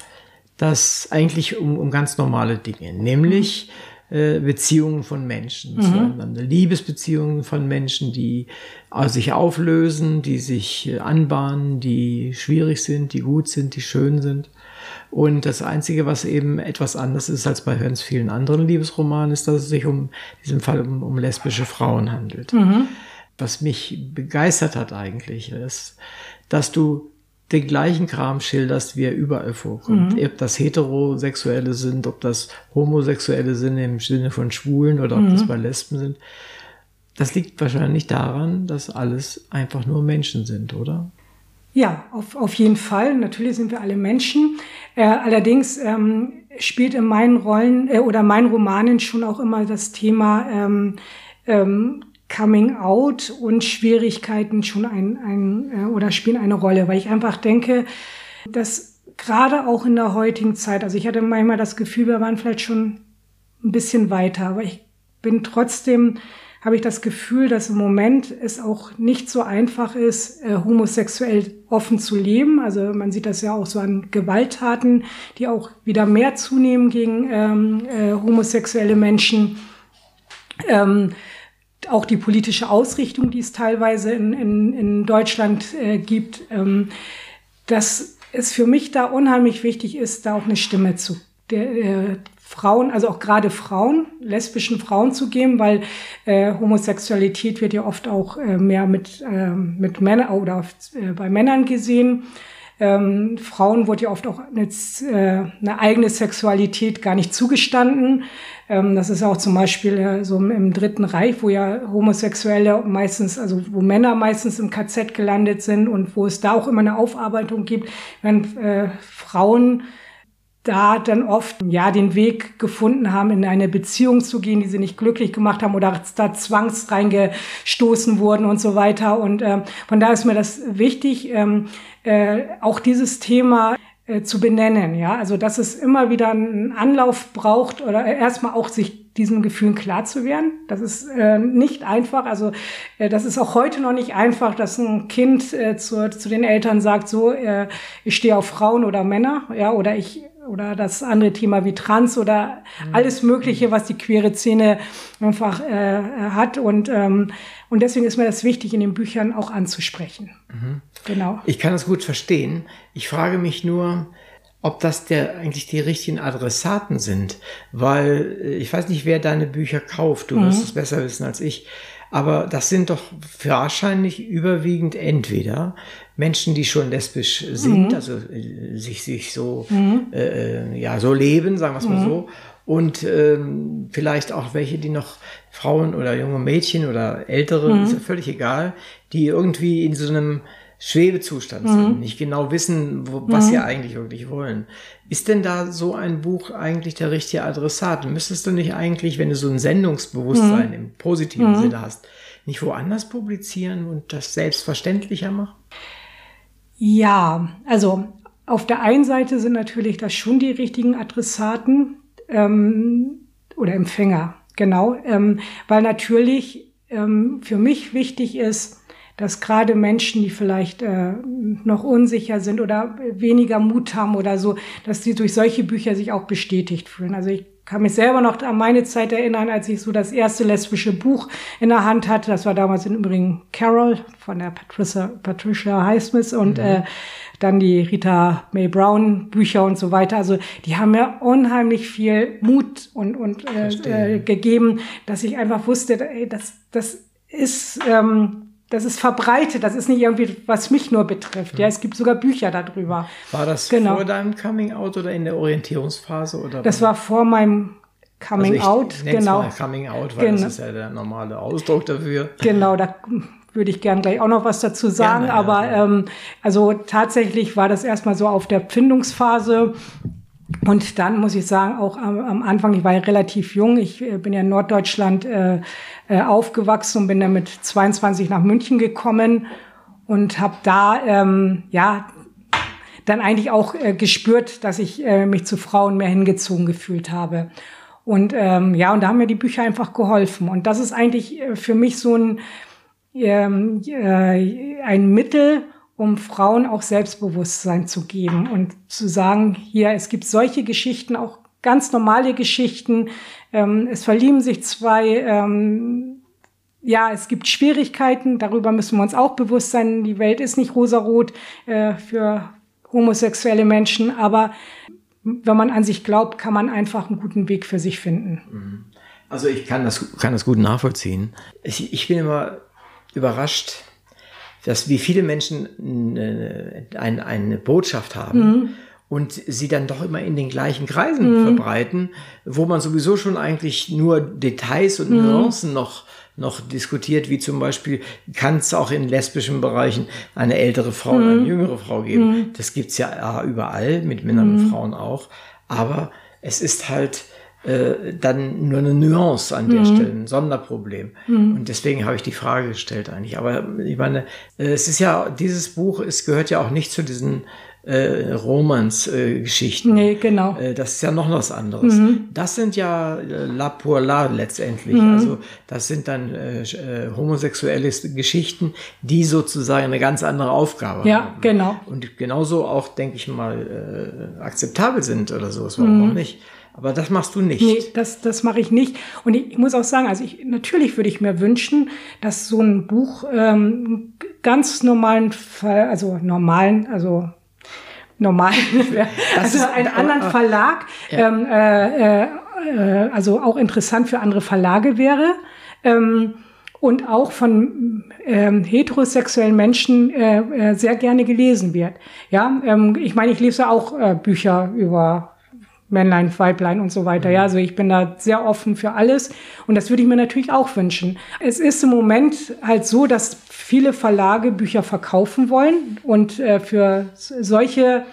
dass eigentlich um, um ganz normale Dinge, nämlich mhm äh, Beziehungen von Menschen mhm. zueinander. Liebesbeziehungen von Menschen, die äh, sich auflösen, die sich äh, anbahnen, die schwierig sind, die gut sind, die schön sind. Und das Einzige, was eben etwas anders ist als bei ganz vielen anderen Liebesromanen, ist, dass es sich um, in diesem Fall um, um lesbische Frauen handelt. Mhm. Was mich begeistert hat eigentlich, ist, dass du den gleichen Kram schilderst, wie er überall vorkommt. Mhm. Ob das Heterosexuelle sind, ob das Homosexuelle sind im Sinne von Schwulen oder ob mhm. das bei Lesben sind. Das liegt wahrscheinlich daran, dass alles einfach nur Menschen sind, oder? Ja, auf, auf jeden Fall. Natürlich sind wir alle Menschen. Äh, allerdings ähm, spielt in meinen Rollen äh, oder meinen Romanen schon auch immer das Thema ähm, ähm, Coming Out und Schwierigkeiten schon ein, ein äh, oder spielen eine Rolle, weil ich einfach denke, dass gerade auch in der heutigen Zeit, also ich hatte manchmal das Gefühl, wir waren vielleicht schon ein bisschen weiter, aber ich bin trotzdem, habe ich das Gefühl, dass im Moment es auch nicht so einfach ist, äh, homosexuell offen zu leben. Also man sieht das ja auch so an Gewalttaten, die auch wieder mehr zunehmen gegen ähm, äh, homosexuelle Menschen. Ähm, auch die politische Ausrichtung, die es teilweise in, in, in Deutschland äh, gibt, ähm, dass es für mich da unheimlich wichtig ist, da auch eine Stimme zu der, äh, Frauen, also auch gerade Frauen, lesbischen Frauen zu geben, weil äh, Homosexualität wird ja oft auch äh, mehr mit, äh, mit Männern oder äh, bei Männern gesehen. Ähm, Frauen wurde ja oft auch eine, äh, eine eigene Sexualität gar nicht zugestanden. Ähm, das ist auch zum Beispiel äh, so im Dritten Reich, wo ja Homosexuelle meistens, also wo Männer meistens im KZ gelandet sind und wo es da auch immer eine Aufarbeitung gibt, wenn äh, Frauen da dann oft ja den Weg gefunden haben, in eine Beziehung zu gehen, die sie nicht glücklich gemacht haben oder da zwangs reingestoßen wurden und so weiter. Und äh, von da ist mir das wichtig, ähm, äh, auch dieses Thema äh, zu benennen. Ja, also dass es immer wieder einen Anlauf braucht oder erstmal auch sich diesen Gefühlen klar zu werden. Das ist äh, nicht einfach. Also äh, das ist auch heute noch nicht einfach, dass ein Kind äh, zu, zu den Eltern sagt, so, äh, ich stehe auf Frauen oder Männer, ja, oder ich oder das andere Thema wie Trans oder mhm. alles Mögliche, was die queere Szene einfach äh, hat. Und, ähm, und deswegen ist mir das wichtig, in den Büchern auch anzusprechen. Mhm. Genau. Ich kann das gut verstehen. Ich frage mich nur, ob das der eigentlich die richtigen Adressaten sind, weil äh, ich weiß nicht, wer deine Bücher kauft. Du mhm. wirst es besser wissen als ich. Aber das sind doch wahrscheinlich überwiegend entweder Menschen, die schon lesbisch sind, mhm. also äh, sich, sich so, mhm. äh, ja, so leben, sagen wir es mal mhm. so. Und ähm, vielleicht auch welche, die noch Frauen oder junge Mädchen oder ältere, mhm. ist ja völlig egal, die irgendwie in so einem Schwebezustand sind, mhm. nicht genau wissen, wo, was sie eigentlich wirklich wollen. Ist denn da so ein Buch eigentlich der richtige Adressat? Müsstest du nicht eigentlich, wenn du so ein Sendungsbewusstsein mhm. im positiven mhm. Sinne hast, nicht woanders publizieren und das selbstverständlicher machen? Ja, also auf der einen Seite sind natürlich das schon die richtigen Adressaten ähm, oder Empfänger, genau, ähm, weil natürlich ähm, für mich wichtig ist, dass gerade Menschen, die vielleicht äh, noch unsicher sind oder weniger Mut haben oder so, dass sie durch solche Bücher sich auch bestätigt fühlen. Also ich kann mich selber noch an meine Zeit erinnern, als ich so das erste lesbische Buch in der Hand hatte. Das war damals im Übrigen Carol von der Patricia, Patricia Highsmith und mhm. äh, dann die Rita May Brown Bücher und so weiter. Also die haben mir unheimlich viel Mut und, und äh, äh, gegeben, dass ich einfach wusste, ey, das, das ist, ähm, das ist verbreitet. Das ist nicht irgendwie, was mich nur betrifft. Ja, es gibt sogar Bücher darüber. War das genau. vor deinem Coming Out oder in der Orientierungsphase? Oder das war vor meinem Coming also Out, genau. Coming Out, weil genau. das ist ja der normale Ausdruck dafür. Genau, da würde ich gern gleich auch noch was dazu sagen. Gerne, aber ja. ähm, also tatsächlich war das erstmal so auf der Findungsphase. Und dann muss ich sagen, auch am, am Anfang, ich war ja relativ jung, ich äh, bin ja in Norddeutschland äh, äh, aufgewachsen und bin dann mit 22 nach München gekommen und habe da ähm, ja dann eigentlich auch äh, gespürt, dass ich äh, mich zu Frauen mehr hingezogen gefühlt habe. Und ähm, ja, und da haben mir die Bücher einfach geholfen. Und das ist eigentlich äh, für mich so ein, ähm, äh, ein Mittel, um Frauen auch Selbstbewusstsein zu geben und zu sagen, hier, es gibt solche Geschichten, auch ganz normale Geschichten. Ähm, es verlieben sich zwei, ähm, ja, es gibt Schwierigkeiten, darüber müssen wir uns auch bewusst sein. Die Welt ist nicht rosarot äh, für homosexuelle Menschen, aber wenn man an sich glaubt, kann man einfach einen guten Weg für sich finden. Mhm. Also ich kann das, kann das gut nachvollziehen. Ich, ich bin immer überrascht, dass wie viele Menschen eine, eine, eine Botschaft haben. Mhm. Und sie dann doch immer in den gleichen Kreisen mhm. verbreiten, wo man sowieso schon eigentlich nur Details und mhm. Nuancen noch noch diskutiert, wie zum Beispiel, kann es auch in lesbischen Bereichen eine ältere Frau mhm. oder eine jüngere Frau geben. Mhm. Das gibt's ja überall, mit Männern und mhm. Frauen auch. Aber es ist halt äh, dann nur eine Nuance an der mhm. Stelle, ein Sonderproblem. Mhm. Und deswegen habe ich die Frage gestellt eigentlich. Aber ich meine, äh, es ist ja, dieses Buch, es gehört ja auch nicht zu diesen äh, Romans-Geschichten. Äh, nee, genau. Äh, das ist ja noch was anderes. Mhm. Das sind ja äh, La pour la letztendlich. Mhm. Also das sind dann äh, äh, homosexuelle Geschichten, die sozusagen eine ganz andere Aufgabe ja, haben. Ja, genau. Und genauso auch, denke ich mal, äh, akzeptabel sind oder so. Warum mhm. auch nicht? Aber das machst du nicht. Nee, das, das mache ich nicht. Und ich, ich muss auch sagen, also ich, natürlich würde ich mir wünschen, dass so ein Buch ähm, ganz normalen Fall, also normalen, also normal, also einen anderen Verlag, ja. ähm, äh, äh, also auch interessant für andere Verlage wäre. Ähm, und auch von ähm, heterosexuellen Menschen äh, äh, sehr gerne gelesen wird. Ja, ähm, ich meine, ich lese auch äh, Bücher über Männlein, Weiblein und so weiter. Ja, mhm. also ich bin da sehr offen für alles und das würde ich mir natürlich auch wünschen. Es ist im Moment halt so, dass viele Verlage Bücher verkaufen wollen und äh, für solche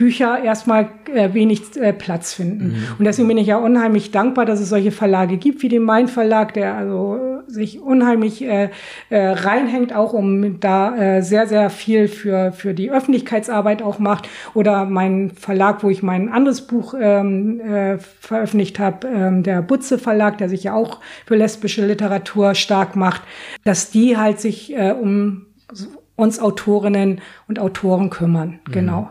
Bücher erstmal äh, wenig äh, Platz finden. Mhm. Und deswegen bin ich ja unheimlich dankbar, dass es solche Verlage gibt, wie den Main Verlag, der also äh, sich unheimlich äh, reinhängt, auch um da sehr, sehr viel für, für die Öffentlichkeitsarbeit auch macht. Oder mein Verlag, wo ich mein anderes Buch ähm, äh, veröffentlicht habe, ähm, der Butze Verlag, der sich ja auch für lesbische Literatur stark macht, dass die halt sich um uns Autorinnen und Autoren kümmern. Mhm. Genau.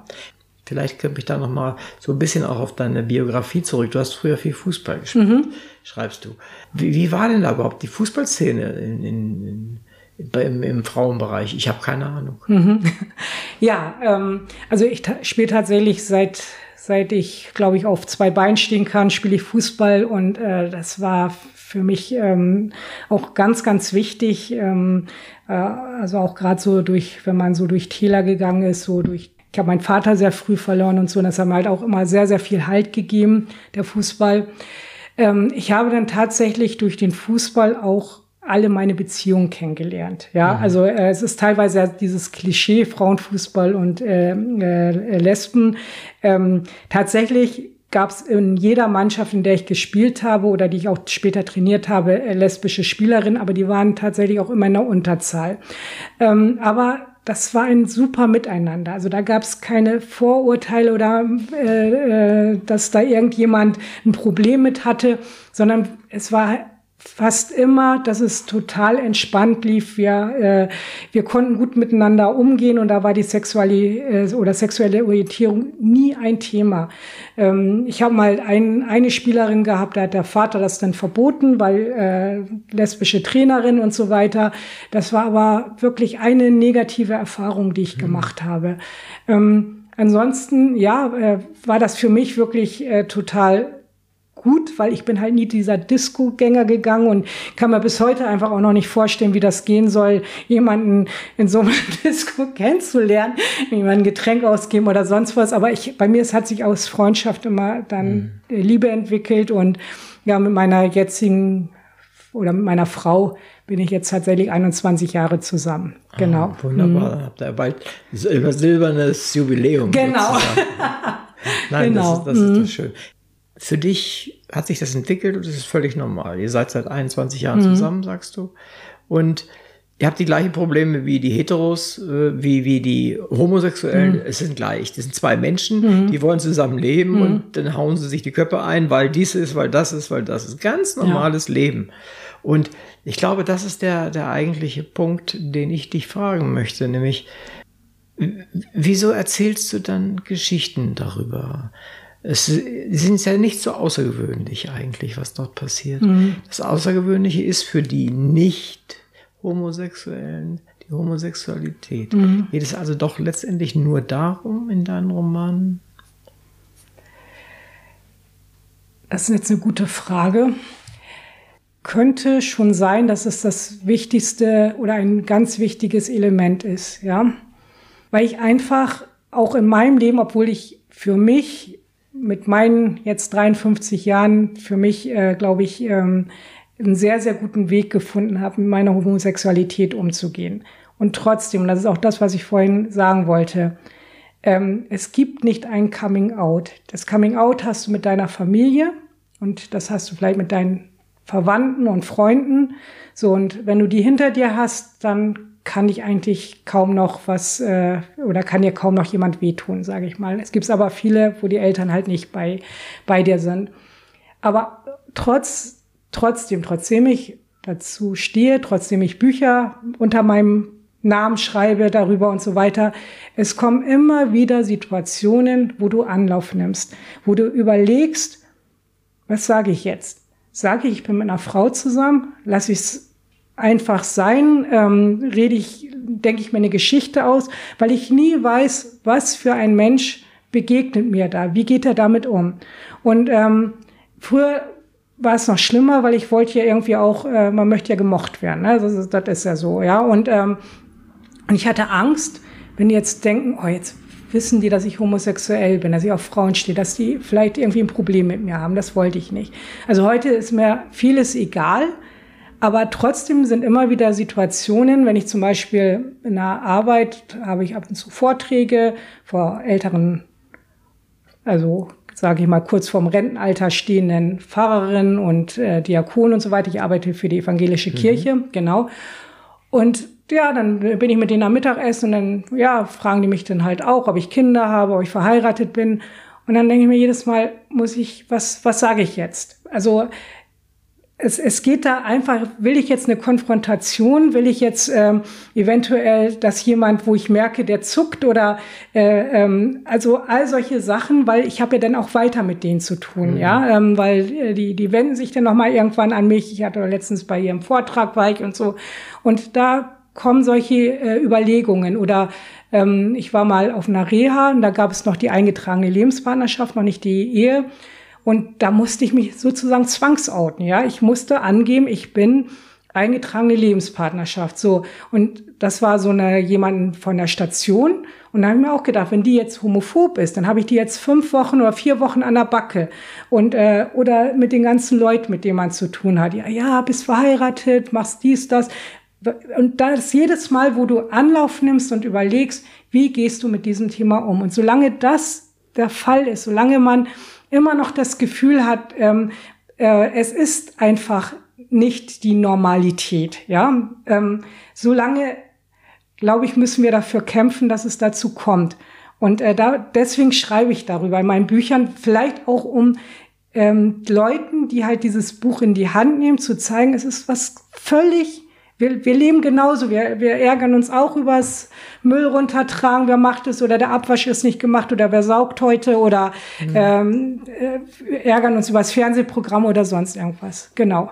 Vielleicht komme ich da noch mal so ein bisschen auch auf deine Biografie zurück. Du hast früher viel Fußball gespielt, mhm. schreibst du. Wie, wie, war denn da überhaupt die Fußballszene in, in, in, im, im, Frauenbereich? Ich habe keine Ahnung. Mhm. Ja, ähm, also ich ta spiele tatsächlich seit seit ich, glaube ich, auf zwei Beinen stehen kann, spiele ich Fußball und äh, das war für mich ähm, auch ganz, ganz wichtig. Ähm, äh, also auch gerade so durch, wenn man so durch Täler gegangen ist, so durch ich habe meinen Vater sehr früh verloren und so. Und das hat mir halt auch immer sehr, sehr viel Halt gegeben, der Fußball. Ähm, ich habe dann tatsächlich durch den Fußball auch alle meine Beziehungen kennengelernt. Ja, mhm. also äh, es ist teilweise dieses Klischee Frauenfußball und äh, äh, Lesben. Ähm, tatsächlich gab es in jeder Mannschaft, in der ich gespielt habe oder die ich auch später trainiert habe, äh, lesbische Spielerinnen, aber die waren tatsächlich auch immer in der Unterzahl. Ähm, aber das war ein super Miteinander. Also da gab es keine Vorurteile oder äh, äh, dass da irgendjemand ein Problem mit hatte, sondern es war fast immer, dass es total entspannt lief. Wir, äh, wir konnten gut miteinander umgehen und da war die sexuelle äh, oder sexuelle Orientierung nie ein Thema. Ähm, ich habe mal ein, eine Spielerin gehabt, da hat der Vater das dann verboten, weil äh, lesbische Trainerin und so weiter. Das war aber wirklich eine negative Erfahrung, die ich mhm. gemacht habe. Ähm, ansonsten, ja, äh, war das für mich wirklich äh, total gut, weil ich bin halt nie dieser Disco-Gänger gegangen und kann mir bis heute einfach auch noch nicht vorstellen, wie das gehen soll, jemanden in so einem Disco kennenzulernen, jemanden ein Getränk ausgeben oder sonst was. Aber ich, bei mir es hat sich aus Freundschaft immer dann mhm. Liebe entwickelt und ja, mit meiner jetzigen oder mit meiner Frau bin ich jetzt tatsächlich 21 Jahre zusammen. Ah, genau. Ah, wunderbar. Mhm. Habt ihr bald silbernes Jubiläum. Genau. Nein, genau. das, ist, das ist mhm. das schön. Für dich hat sich das entwickelt und das ist völlig normal. Ihr seid seit 21 Jahren mhm. zusammen, sagst du. Und ihr habt die gleichen Probleme wie die Heteros, äh, wie, wie die Homosexuellen. Mhm. Es sind gleich. Das sind zwei Menschen, mhm. die wollen zusammen leben mhm. und dann hauen sie sich die Köpfe ein, weil dies ist, weil das ist, weil das ist. Ganz normales ja. Leben. Und ich glaube, das ist der, der eigentliche Punkt, den ich dich fragen möchte, nämlich, wieso erzählst du dann Geschichten darüber? Es sind ja nicht so außergewöhnlich eigentlich, was dort passiert. Mhm. Das Außergewöhnliche ist für die nicht Homosexuellen die Homosexualität. Mhm. Geht es also doch letztendlich nur darum in deinen Romanen? Das ist jetzt eine gute Frage könnte schon sein, dass es das wichtigste oder ein ganz wichtiges Element ist, ja. Weil ich einfach auch in meinem Leben, obwohl ich für mich mit meinen jetzt 53 Jahren für mich, äh, glaube ich, ähm, einen sehr, sehr guten Weg gefunden habe, mit meiner Homosexualität umzugehen. Und trotzdem, und das ist auch das, was ich vorhin sagen wollte, ähm, es gibt nicht ein Coming Out. Das Coming Out hast du mit deiner Familie und das hast du vielleicht mit deinen Verwandten und Freunden. So, und wenn du die hinter dir hast, dann kann ich eigentlich kaum noch was äh, oder kann dir kaum noch jemand wehtun, sage ich mal. Es gibt aber viele, wo die Eltern halt nicht bei, bei dir sind. Aber trotz, trotzdem, trotzdem ich dazu stehe, trotzdem ich Bücher unter meinem Namen schreibe darüber und so weiter. Es kommen immer wieder Situationen, wo du Anlauf nimmst, wo du überlegst, was sage ich jetzt? sage ich, ich bin mit einer Frau zusammen, lasse ich es einfach sein, ähm, rede ich, denke ich mir eine Geschichte aus, weil ich nie weiß, was für ein Mensch begegnet mir da, wie geht er damit um. Und ähm, früher war es noch schlimmer, weil ich wollte ja irgendwie auch, äh, man möchte ja gemocht werden, ne? das, ist, das ist ja so, ja. Und, ähm, und ich hatte Angst, wenn die jetzt denken, oh, jetzt wissen die, dass ich homosexuell bin, dass ich auf Frauen stehe, dass die vielleicht irgendwie ein Problem mit mir haben. Das wollte ich nicht. Also heute ist mir vieles egal, aber trotzdem sind immer wieder Situationen, wenn ich zum Beispiel in der Arbeit habe ich ab und zu Vorträge vor älteren, also sage ich mal kurz vorm Rentenalter stehenden Pfarrerinnen und äh, Diakonen und so weiter. Ich arbeite für die evangelische mhm. Kirche, genau. Und ja, dann bin ich mit denen am Mittagessen und dann, ja, fragen die mich dann halt auch, ob ich Kinder habe, ob ich verheiratet bin. Und dann denke ich mir jedes Mal, muss ich, was, was sage ich jetzt? Also, es, es geht da einfach, will ich jetzt eine Konfrontation, will ich jetzt ähm, eventuell, dass jemand, wo ich merke, der zuckt oder äh, ähm, also all solche Sachen, weil ich habe ja dann auch weiter mit denen zu tun, mhm. ja, ähm, weil äh, die die wenden sich dann noch mal irgendwann an mich. Ich hatte letztens bei ihrem Vortrag war ich und so und da kommen solche äh, Überlegungen. Oder ähm, ich war mal auf einer Reha und da gab es noch die eingetragene Lebenspartnerschaft, noch nicht die Ehe. Und da musste ich mich sozusagen zwangsouten. Ja, ich musste angeben, ich bin eingetragene Lebenspartnerschaft. So und das war so eine jemanden von der Station. Und da habe ich mir auch gedacht, wenn die jetzt homophob ist, dann habe ich die jetzt fünf Wochen oder vier Wochen an der Backe und äh, oder mit den ganzen Leuten, mit denen man zu tun hat. Ja, ja, bist verheiratet, machst dies, das. Und das jedes Mal, wo du Anlauf nimmst und überlegst, wie gehst du mit diesem Thema um? Und solange das der Fall ist, solange man immer noch das Gefühl hat, ähm, äh, es ist einfach nicht die Normalität, ja, ähm, solange, glaube ich, müssen wir dafür kämpfen, dass es dazu kommt. Und äh, da, deswegen schreibe ich darüber in meinen Büchern, vielleicht auch um ähm, Leuten, die halt dieses Buch in die Hand nehmen, zu zeigen, es ist was völlig wir, wir leben genauso. Wir, wir ärgern uns auch übers Müll runtertragen. Wer macht es? Oder der Abwasch ist nicht gemacht. Oder wer saugt heute? Oder mhm. ähm, äh, ärgern uns übers Fernsehprogramm oder sonst irgendwas. Genau.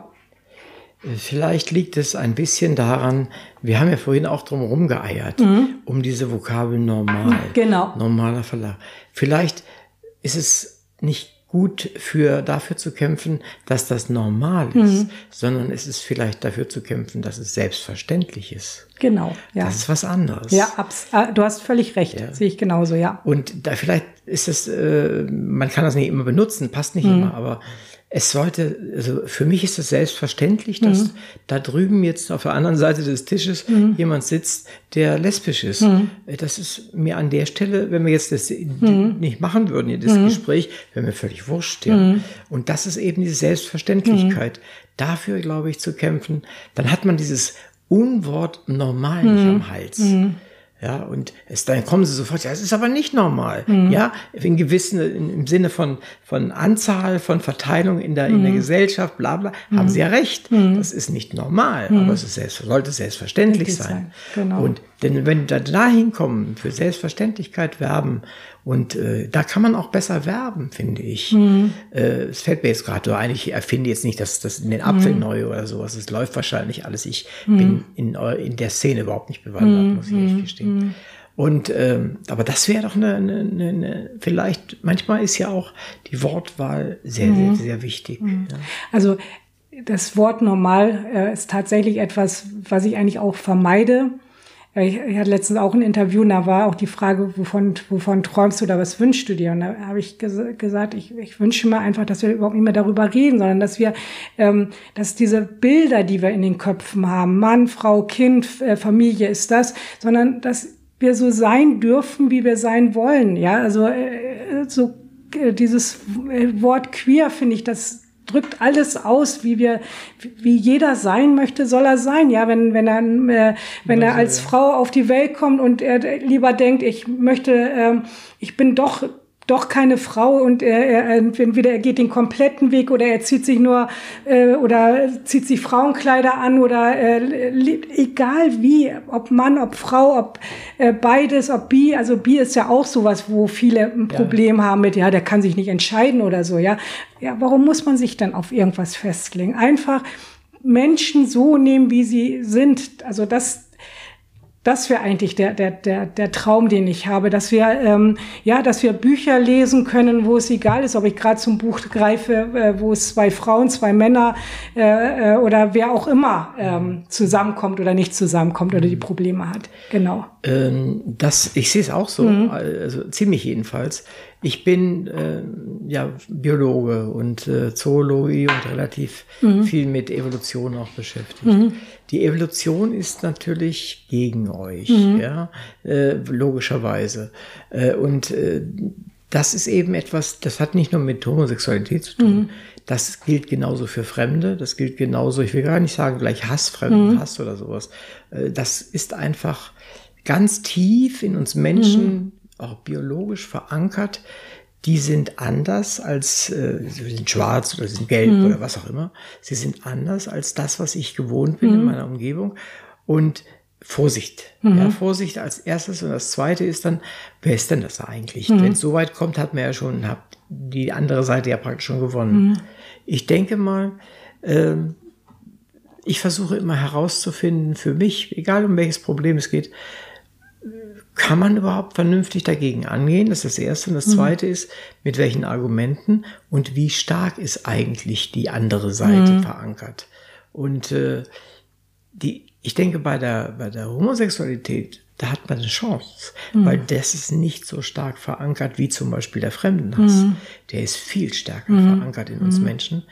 Vielleicht liegt es ein bisschen daran, wir haben ja vorhin auch drum rumgeeiert, mhm. um diese Vokabel normal. Genau. Normaler Verlag. Vielleicht ist es nicht gut für dafür zu kämpfen, dass das normal ist, mhm. sondern es ist vielleicht dafür zu kämpfen, dass es selbstverständlich ist. Genau, ja. Das ist was anderes. Ja, abs ah, du hast völlig recht. Ja. Sehe ich genauso, ja. Und da vielleicht ist es, äh, man kann das nicht immer benutzen, passt nicht mhm. immer, aber es sollte, also für mich ist es selbstverständlich, dass mhm. da drüben jetzt auf der anderen Seite des Tisches mhm. jemand sitzt, der lesbisch ist. Mhm. Das ist mir an der Stelle, wenn wir jetzt das mhm. nicht machen würden, das mhm. Gespräch, wäre mir völlig wurscht. Ja. Mhm. Und das ist eben diese Selbstverständlichkeit. Dafür, glaube ich, zu kämpfen. Dann hat man dieses Unwort normal nicht am Hals. Ja, und es, dann kommen sie sofort, ja, es ist aber nicht normal. Mhm. Ja, in gewissen, in, im Sinne von, von Anzahl, von Verteilung in der, mhm. in der mhm. Gesellschaft, bla, bla, mhm. haben sie ja recht. Mhm. Das ist nicht normal, aber es ist selbst, sollte selbstverständlich sein. sein. Genau. Und denn wenn wir da hinkommen, für Selbstverständlichkeit werben und äh, da kann man auch besser werben, finde ich. Mhm. Äh, es fällt mir jetzt gerade so ein, ich erfinde jetzt nicht dass das in den Apfel mhm. neu oder sowas. Es läuft wahrscheinlich alles. Ich mhm. bin in, in der Szene überhaupt nicht bewandert, mhm. muss ich echt gestehen. Mhm. Und ähm, aber das wäre doch eine, eine, eine, vielleicht, manchmal ist ja auch die Wortwahl sehr, sehr, mhm. sehr wichtig. Ja. Also das Wort normal äh, ist tatsächlich etwas, was ich eigentlich auch vermeide ich, ich hatte letztens auch ein Interview, und da war auch die Frage, wovon, wovon träumst du oder was wünschst du dir? Und da habe ich ges gesagt, ich, ich wünsche mir einfach, dass wir überhaupt nicht mehr darüber reden, sondern dass wir, ähm, dass diese Bilder, die wir in den Köpfen haben, Mann, Frau, Kind, äh, Familie ist das, sondern dass wir so sein dürfen, wie wir sein wollen. Ja, also äh, so äh, dieses äh, Wort queer finde ich, das drückt alles aus, wie wir, wie jeder sein möchte, soll er sein. Ja, wenn, wenn er, äh, wenn er als Frau auf die Welt kommt und er lieber denkt, ich möchte, äh, ich bin doch doch keine Frau und er, er entweder er geht den kompletten Weg oder er zieht sich nur äh, oder zieht sich Frauenkleider an oder äh, egal wie, ob Mann, ob Frau, ob äh, beides, ob bi, also bi ist ja auch sowas, wo viele ein Problem ja. haben mit, ja, der kann sich nicht entscheiden oder so, ja. Ja, warum muss man sich dann auf irgendwas festlegen? Einfach Menschen so nehmen, wie sie sind. Also das, das wäre eigentlich der, der, der, der Traum, den ich habe, dass wir, ähm, ja, dass wir Bücher lesen können, wo es egal ist, ob ich gerade zum Buch greife, äh, wo es zwei Frauen, zwei Männer äh, äh, oder wer auch immer ähm, zusammenkommt oder nicht zusammenkommt oder die Probleme hat. Genau. Ähm, das, ich sehe es auch so, mhm. also ziemlich jedenfalls. Ich bin äh, ja Biologe und äh, Zoologie und relativ mhm. viel mit Evolution auch beschäftigt. Mhm. Die Evolution ist natürlich gegen euch, mhm. ja, äh, logischerweise. Äh, und äh, das ist eben etwas, das hat nicht nur mit Homosexualität zu tun. Mhm. Das gilt genauso für Fremde, das gilt genauso, ich will gar nicht sagen gleich Hass, Fremdenhass mhm. oder sowas. Äh, das ist einfach ganz tief in uns Menschen mhm auch biologisch verankert, die sind anders als, äh, sie sind schwarz oder sie sind gelb mhm. oder was auch immer. Sie sind anders als das, was ich gewohnt bin mhm. in meiner Umgebung. Und Vorsicht. Mhm. Ja, Vorsicht als erstes. Und das zweite ist dann, wer ist denn das eigentlich? Mhm. Wenn es so weit kommt, hat man ja schon, hat die andere Seite ja praktisch schon gewonnen. Mhm. Ich denke mal, äh, ich versuche immer herauszufinden für mich, egal um welches Problem es geht, kann man überhaupt vernünftig dagegen angehen? Das ist das Erste. Und das mhm. Zweite mhm. ist, mit welchen Argumenten und wie stark ist eigentlich die andere Seite mhm. verankert? Und äh, die, ich denke, bei der, bei der Homosexualität, da hat man eine Chance, mhm. weil das ist nicht so stark verankert wie zum Beispiel der Fremdenhass. Mhm. Der ist viel stärker mhm. verankert in uns Menschen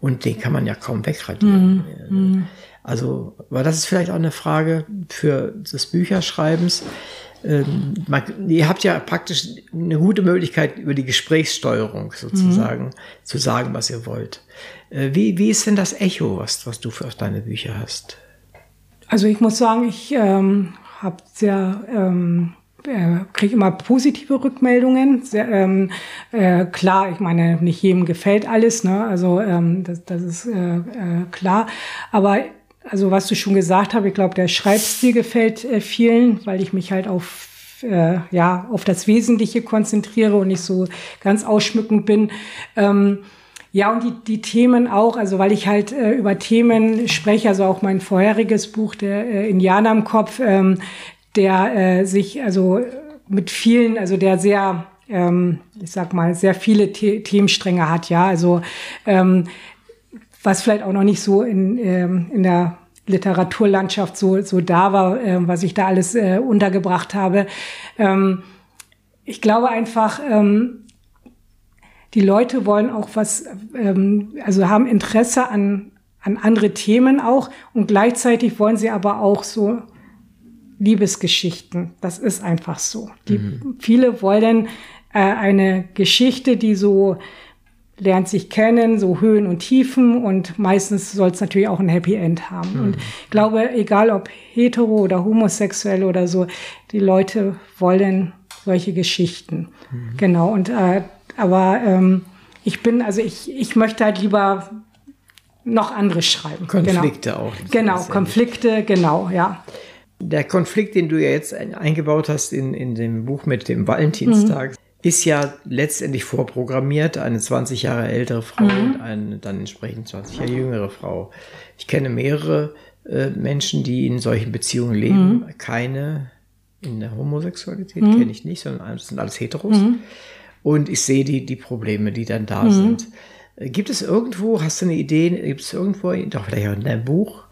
und den kann man ja kaum wegradieren. Also, aber das ist vielleicht auch eine Frage für des Bücherschreibens ähm, ihr habt ja praktisch eine gute Möglichkeit über die Gesprächssteuerung sozusagen mhm. zu sagen, was ihr wollt. Äh, wie, wie ist denn das Echo, was, was du für deine Bücher hast? Also ich muss sagen, ich ähm, habe sehr ähm, äh, kriege immer positive Rückmeldungen. Sehr, ähm, äh, klar, ich meine, nicht jedem gefällt alles, ne? Also ähm, das, das ist äh, äh, klar. Aber also was du schon gesagt hast, ich glaube, der Schreibstil gefällt äh, vielen, weil ich mich halt auf äh, ja auf das Wesentliche konzentriere und nicht so ganz ausschmückend bin. Ähm, ja, und die, die Themen auch, also weil ich halt äh, über Themen spreche, also auch mein vorheriges Buch, der äh, Indianer im Kopf, ähm, der äh, sich also mit vielen, also der sehr ähm, ich sag mal, sehr viele The Themenstränge hat, ja. Also ähm, was vielleicht auch noch nicht so in, ähm, in der Literaturlandschaft so, so da war, äh, was ich da alles äh, untergebracht habe. Ähm, ich glaube einfach, ähm, die Leute wollen auch was, ähm, also haben Interesse an, an andere Themen auch und gleichzeitig wollen sie aber auch so Liebesgeschichten. Das ist einfach so. Die, mhm. Viele wollen äh, eine Geschichte, die so lernt sich kennen, so Höhen und Tiefen und meistens soll es natürlich auch ein Happy End haben. Mhm. Und ich glaube, egal ob hetero oder homosexuell oder so, die Leute wollen solche Geschichten. Mhm. Genau. Und äh, aber ähm, ich bin, also ich, ich möchte halt lieber noch anderes schreiben. Konflikte genau. auch. Genau, Konflikte, genau, ja. Der Konflikt, den du ja jetzt eingebaut hast in, in dem Buch mit dem Valentinstag, mhm. Ist ja letztendlich vorprogrammiert. Eine 20 Jahre ältere Frau mhm. und eine dann entsprechend 20 Jahre jüngere Frau. Ich kenne mehrere äh, Menschen, die in solchen Beziehungen leben. Mhm. Keine in der Homosexualität mhm. kenne ich nicht, sondern das sind alles Heteros. Mhm. Und ich sehe die, die Probleme, die dann da mhm. sind. Äh, gibt es irgendwo, hast du eine Idee, gibt es irgendwo, doch vielleicht auch in deinem Buch,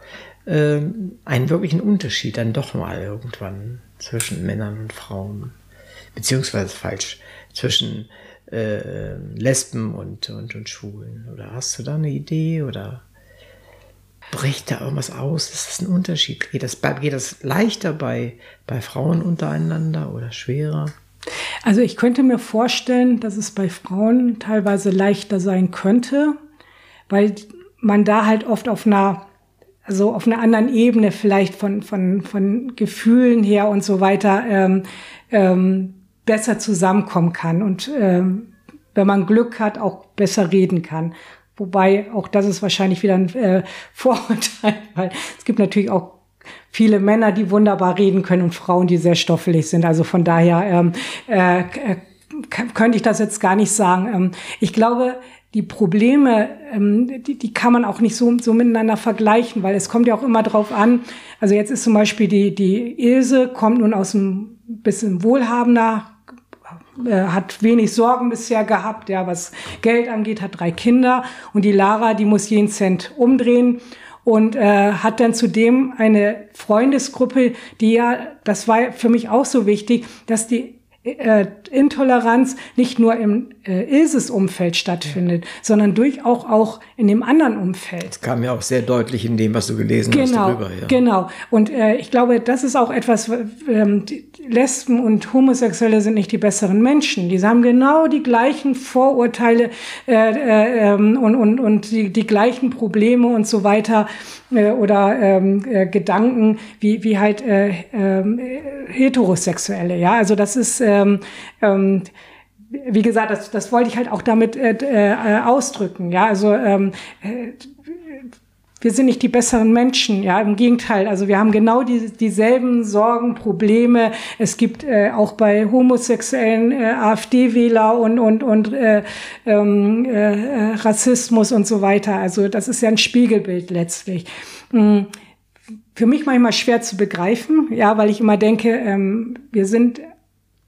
äh, einen wirklichen Unterschied dann doch mal irgendwann zwischen Männern und Frauen, beziehungsweise falsch, zwischen äh, Lesben und, und, und Schwulen? Oder hast du da eine Idee oder bricht da irgendwas aus? Ist das ein Unterschied? Geht das, geht das leichter bei, bei Frauen untereinander oder schwerer? Also ich könnte mir vorstellen, dass es bei Frauen teilweise leichter sein könnte, weil man da halt oft auf einer also auf einer anderen Ebene vielleicht von, von, von Gefühlen her und so weiter ähm, ähm, besser zusammenkommen kann und ähm, wenn man Glück hat, auch besser reden kann. Wobei auch das ist wahrscheinlich wieder ein äh, Vorurteil, weil es gibt natürlich auch viele Männer, die wunderbar reden können und Frauen, die sehr stoffelig sind. Also von daher ähm, äh, äh könnte ich das jetzt gar nicht sagen. Ähm, ich glaube, die Probleme, ähm, die, die kann man auch nicht so, so miteinander vergleichen, weil es kommt ja auch immer drauf an. Also jetzt ist zum Beispiel die, die Ilse kommt nun aus einem bisschen wohlhabender, äh, hat wenig Sorgen bisher gehabt, ja, was Geld angeht, hat drei Kinder und die Lara, die muss jeden Cent umdrehen und äh, hat dann zudem eine Freundesgruppe, die ja, das war für mich auch so wichtig, dass die äh, Intoleranz nicht nur im äh, ISIS-Umfeld stattfindet, ja. sondern durchaus auch in dem anderen Umfeld. Das kam ja auch sehr deutlich in dem, was du gelesen genau, hast darüber. Ja. Genau. Und äh, ich glaube, das ist auch etwas, ähm, Lesben und Homosexuelle sind nicht die besseren Menschen. Die haben genau die gleichen Vorurteile äh, äh, ähm, und, und, und die, die gleichen Probleme und so weiter äh, oder ähm, äh, Gedanken wie, wie halt äh, äh, Heterosexuelle. Ja, also das ist ähm, ähm, wie gesagt, das, das wollte ich halt auch damit äh, äh, ausdrücken. Ja, also ähm, äh, wir sind nicht die besseren Menschen, ja, im Gegenteil. Also wir haben genau die, dieselben Sorgen, Probleme. Es gibt äh, auch bei homosexuellen äh, AfD-Wähler und und und äh, ähm, äh, Rassismus und so weiter. Also das ist ja ein Spiegelbild letztlich. Mhm. Für mich manchmal schwer zu begreifen, ja, weil ich immer denke, ähm, wir sind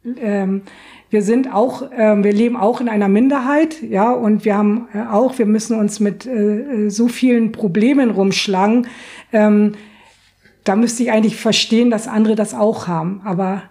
ähm, wir sind auch, äh, wir leben auch in einer Minderheit, ja, und wir haben äh, auch, wir müssen uns mit äh, so vielen Problemen rumschlagen. Ähm, da müsste ich eigentlich verstehen, dass andere das auch haben, aber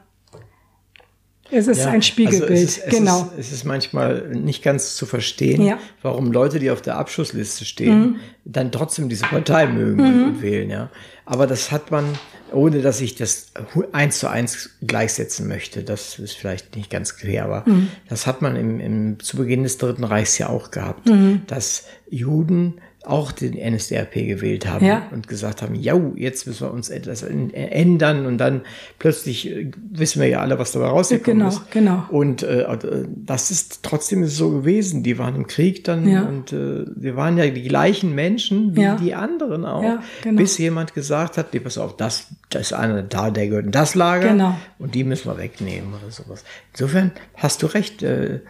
es ist ja, ein Spiegelbild, also es ist, es genau. Ist, es ist manchmal nicht ganz zu verstehen, ja. warum Leute, die auf der Abschussliste stehen, mhm. dann trotzdem diese Partei mögen mhm. und wählen, ja. Aber das hat man, ohne dass ich das eins zu eins gleichsetzen möchte. Das ist vielleicht nicht ganz klar, aber mhm. das hat man im, im, zu Beginn des Dritten Reichs ja auch gehabt, mhm. dass Juden auch den NSDAP gewählt haben ja. und gesagt haben, ja, jetzt müssen wir uns etwas ändern und dann plötzlich äh, wissen wir ja alle, was dabei rausgekommen genau, ist. Genau. Und äh, äh, das ist trotzdem so gewesen. Die waren im Krieg dann ja. und äh, wir waren ja die gleichen Menschen wie ja. die anderen auch, genau. bis jemand gesagt hat, nee, pass auf, das, das ist einer da, der gehört in das Lager genau. und die müssen wir wegnehmen oder sowas. Insofern hast du recht. Äh,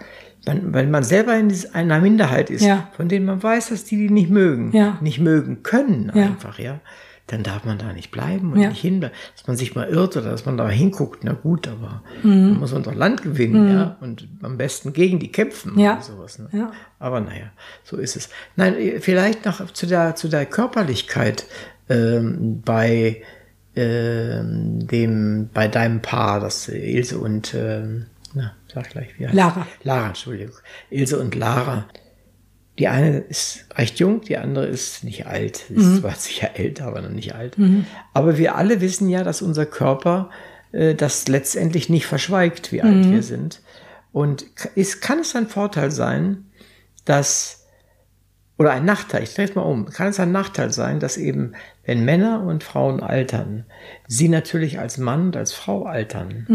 man, weil man selber in einer Minderheit ist, ja. von denen man weiß, dass die die nicht mögen, ja. nicht mögen können einfach, ja. dann darf man da nicht bleiben und nicht hinbleiben. Dass man sich mal irrt oder dass man da hinguckt, na gut, aber Mhm. man muss unser Land gewinnen, ja, und am besten gegen die kämpfen oder sowas. Ne? Aber naja, so ist es. Nein, eh, vielleicht noch zu der, zu der Körperlichkeit ähm, bei ähm, dem, bei deinem Paar, das Ilse und ähm, na, sag gleich, wie heißt Lara. Lara, Entschuldigung. Ilse und Lara. Die eine ist recht jung, die andere ist nicht alt. Sie ist zwar sicher älter, aber noch nicht alt. Aber wir alle wissen ja, dass unser Körper äh, das letztendlich nicht verschweigt, wie alt wir sind. Und ist, kann es ein Vorteil sein, dass oder ein Nachteil, ich drehe es mal um, kann es ein Nachteil sein, dass eben, wenn Männer und Frauen altern, sie natürlich als Mann und als Frau altern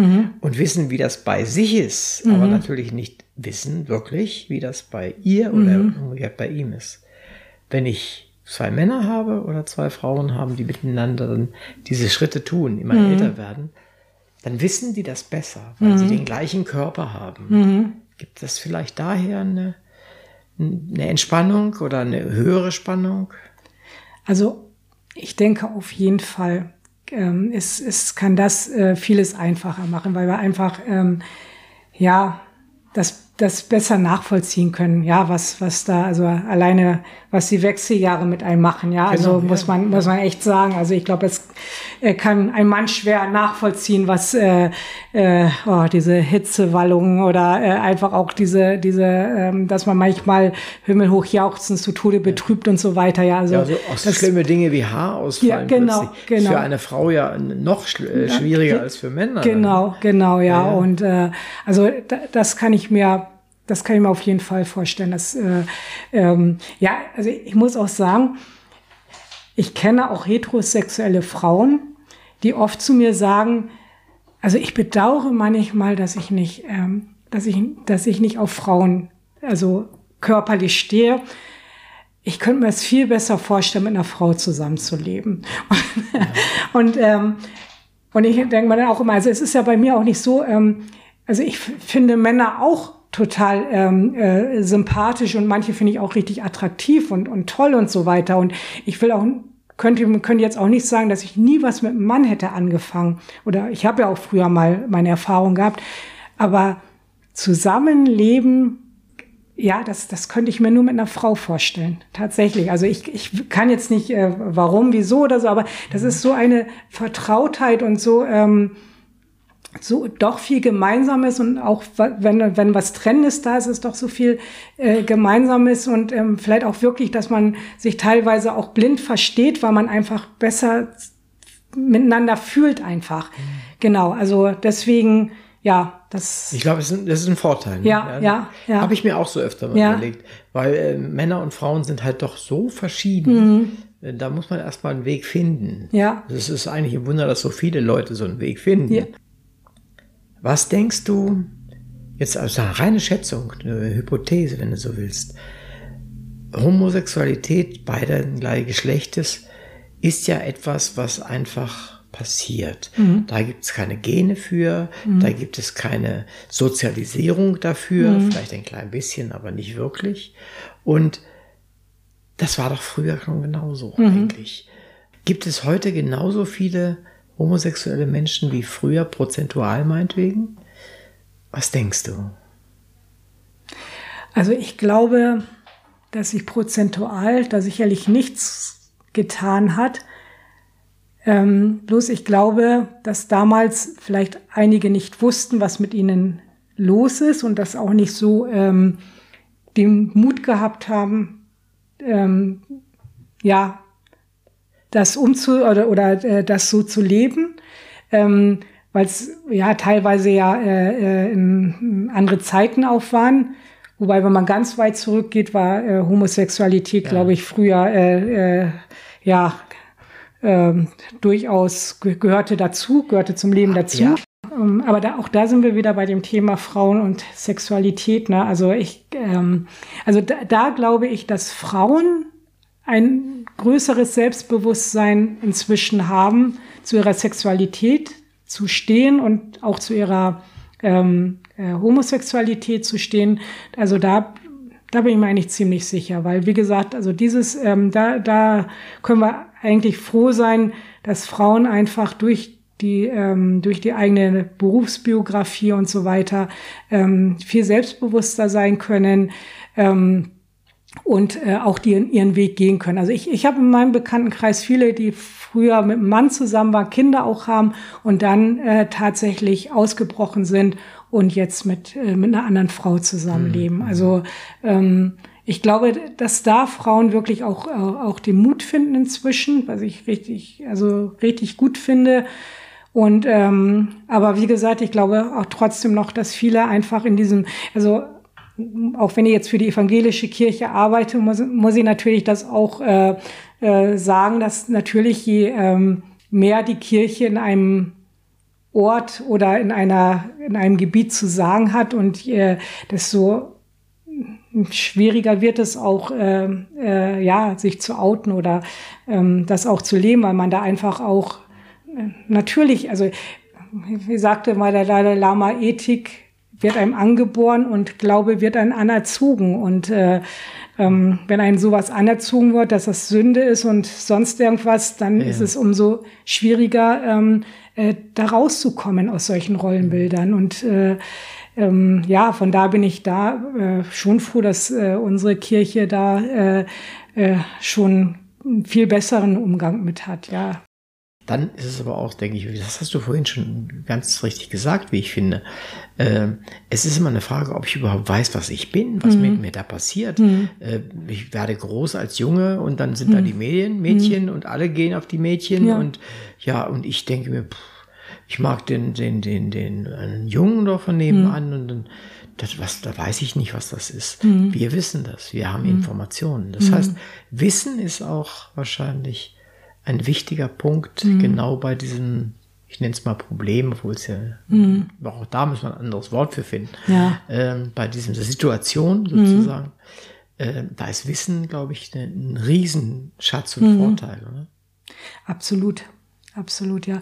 und wissen, wie das bei sich ist, aber natürlich nicht wissen wirklich, wie das bei ihr oder umgekehrt bei ihm ist. Wenn ich zwei Männer habe oder zwei Frauen haben, die miteinander diese Schritte tun, immer älter werden, dann wissen die das besser, weil sie den gleichen Körper haben. Gibt es vielleicht daher eine, eine Entspannung oder eine höhere Spannung? Also ich denke auf jeden Fall, ähm, es, es kann das äh, vieles einfacher machen, weil wir einfach ähm, ja das, das besser nachvollziehen können. Ja, was, was da, also alleine, was die Wechseljahre mit einem machen. Ja, also Genau, ja, muss man, muss man echt sagen. Also ich glaube, es äh, kann ein Mann schwer nachvollziehen, was äh, äh, oh, diese Hitzewallungen oder äh, einfach auch diese, diese, ähm, dass man manchmal himmelhoch jauchzend zu Tode betrübt und so weiter. Ja, also, Ja, also das- schlimme Dinge wie Haarausfall Ja, genau, genau. Für eine Frau ja noch äh, schwieriger als für Männer. Genau, genau, ja. Ja, ja. Und äh, also da, das kann ich mir, das kann ich mir auf jeden Fall vorstellen. Dass, äh, ähm, ja, also ich muss auch sagen, ich kenne auch heterosexuelle Frauen, die oft zu mir sagen, also ich bedauere manchmal, dass ich nicht, ähm, dass ich, dass ich nicht auf Frauen, also körperlich stehe. Ich könnte mir es viel besser vorstellen, mit einer Frau zusammenzuleben. Und, ähm, und ich denke mir dann auch immer, also es ist ja bei mir auch nicht so, ähm, also ich finde Männer auch total ähm, äh, sympathisch und manche finde ich auch richtig attraktiv und, und toll und so weiter. Und ich will auch, könnte, könnte jetzt auch nicht sagen, dass ich nie was mit einem Mann hätte angefangen. Oder ich habe ja auch früher mal meine Erfahrung gehabt. Aber Zusammenleben ja, das, das könnte ich mir nur mit einer Frau vorstellen. Tatsächlich. Also ich, ich kann jetzt nicht, äh, warum, wieso oder so, aber das ist so eine Vertrautheit und so, ähm, so doch viel Gemeinsames und auch wenn, wenn was Trennendes da ist, ist doch so viel äh, Gemeinsames und ähm, vielleicht auch wirklich, dass man sich teilweise auch blind versteht, weil man einfach besser miteinander fühlt einfach. Genau, also deswegen, ja, das. Ich glaube, das ist ein- das ist ein Vorteil. ne? Ja, ja, ja. Habe ich mir auch so öfter mal Ja. überlegt. Weil äh, Männer und Frauen sind halt doch so verschieden. Äh, Da muss man erstmal einen Weg finden. Mhm. Ja. Es ist eigentlich ein Wunder, dass so viele Leute so einen Weg finden. Ja. Was denkst du, jetzt also eine reine Schätzung, eine Hypothese, wenn du so willst, Homosexualität beider gleichen Geschlechtes ist ja etwas, was einfach passiert. Da gibt es keine Gene für, da gibt es keine Sozialisierung dafür, vielleicht ein klein bisschen, aber nicht wirklich. Und das war doch früher schon genauso eigentlich. Gibt es heute genauso viele homosexuelle Menschen wie früher, prozentual meinetwegen? Was denkst du? Also ich glaube, dass sich prozentual da sicherlich nichts getan hat. Ähm, bloß ich glaube, dass damals vielleicht einige nicht wussten, was mit ihnen los ist und das auch nicht so ähm, den Mut gehabt haben, ähm, ja, das umzu oder, oder äh, das so zu leben, ähm, weil es ja teilweise ja äh, äh, in andere Zeiten auch waren. Wobei, wenn man ganz weit zurückgeht, war äh, Homosexualität, glaube ich, früher äh, äh, ja ähm, durchaus ge gehörte dazu, gehörte zum Leben dazu. Ja. Ähm, aber da, auch da sind wir wieder bei dem Thema Frauen und Sexualität. Ne? Also ich, ähm, also da, da glaube ich, dass Frauen ein größeres Selbstbewusstsein inzwischen haben, zu ihrer Sexualität zu stehen und auch zu ihrer ähm, äh, Homosexualität zu stehen. Also da, da bin ich mir eigentlich ziemlich sicher, weil wie gesagt, also dieses, ähm, da, da können wir eigentlich froh sein, dass Frauen einfach durch die ähm, durch die eigene Berufsbiografie und so weiter ähm, viel selbstbewusster sein können ähm, und äh, auch die in ihren Weg gehen können. Also ich, ich habe in meinem Bekanntenkreis viele, die früher mit einem Mann zusammen waren, Kinder auch haben und dann äh, tatsächlich ausgebrochen sind und jetzt mit, äh, mit einer anderen Frau zusammenleben. Mhm. Also ähm, ich glaube, dass da Frauen wirklich auch, auch den Mut finden inzwischen, was ich richtig, also richtig gut finde. Und ähm, aber wie gesagt, ich glaube auch trotzdem noch, dass viele einfach in diesem, also auch wenn ich jetzt für die evangelische Kirche arbeite, muss, muss ich natürlich das auch äh, äh, sagen, dass natürlich je ähm, mehr die Kirche in einem Ort oder in einer in einem Gebiet zu sagen hat und äh, desto schwieriger wird es auch, äh, äh, ja, sich zu outen oder ähm, das auch zu leben, weil man da einfach auch äh, natürlich, also wie sagte mal der Dalai Lama, Ethik wird einem angeboren und Glaube wird einem anerzogen. Und äh, ähm, wenn einem sowas anerzogen wird, dass das Sünde ist und sonst irgendwas, dann ja. ist es umso schwieriger, ähm, äh, da rauszukommen aus solchen Rollenbildern. Und äh, ähm, ja, von da bin ich da äh, schon froh, dass äh, unsere Kirche da äh, äh, schon einen viel besseren Umgang mit hat, ja. Dann ist es aber auch, denke ich, das hast du vorhin schon ganz richtig gesagt, wie ich finde. Äh, es ist immer eine Frage, ob ich überhaupt weiß, was ich bin, was mhm. mit mir da passiert. Mhm. Äh, ich werde groß als Junge und dann sind mhm. da die Medien, Mädchen mhm. und alle gehen auf die Mädchen ja. und ja, und ich denke mir, pff, ich mag den, den, den, den einen Jungen da von nebenan mhm. und dann, das, was, da weiß ich nicht, was das ist. Mhm. Wir wissen das, wir haben. Informationen. Das heißt, Wissen ist auch wahrscheinlich ein wichtiger Punkt, mhm. genau bei diesem, ich nenne es mal Problem, obwohl es ja, mhm. auch da muss man ein anderes Wort für finden, ja. ähm, bei dieser Situation sozusagen. Äh, da ist Wissen, glaube ich, ein Riesenschatz und Vorteil. Oder? Absolut, absolut, ja.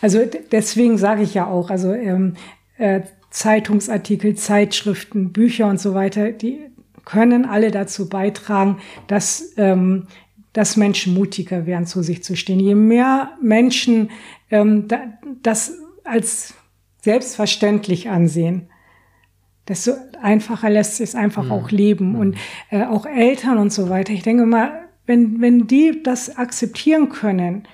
Also deswegen sage ich ja auch, also ähm, äh, Zeitungsartikel, Zeitschriften, Bücher und so weiter, die können alle dazu beitragen, dass, ähm, dass Menschen mutiger werden, zu sich zu stehen. Je mehr Menschen ähm, da, das als selbstverständlich ansehen, desto einfacher lässt sich es einfach mhm. auch leben. Mhm. Und äh, auch Eltern und so weiter. Ich denke mal, wenn, wenn die das akzeptieren können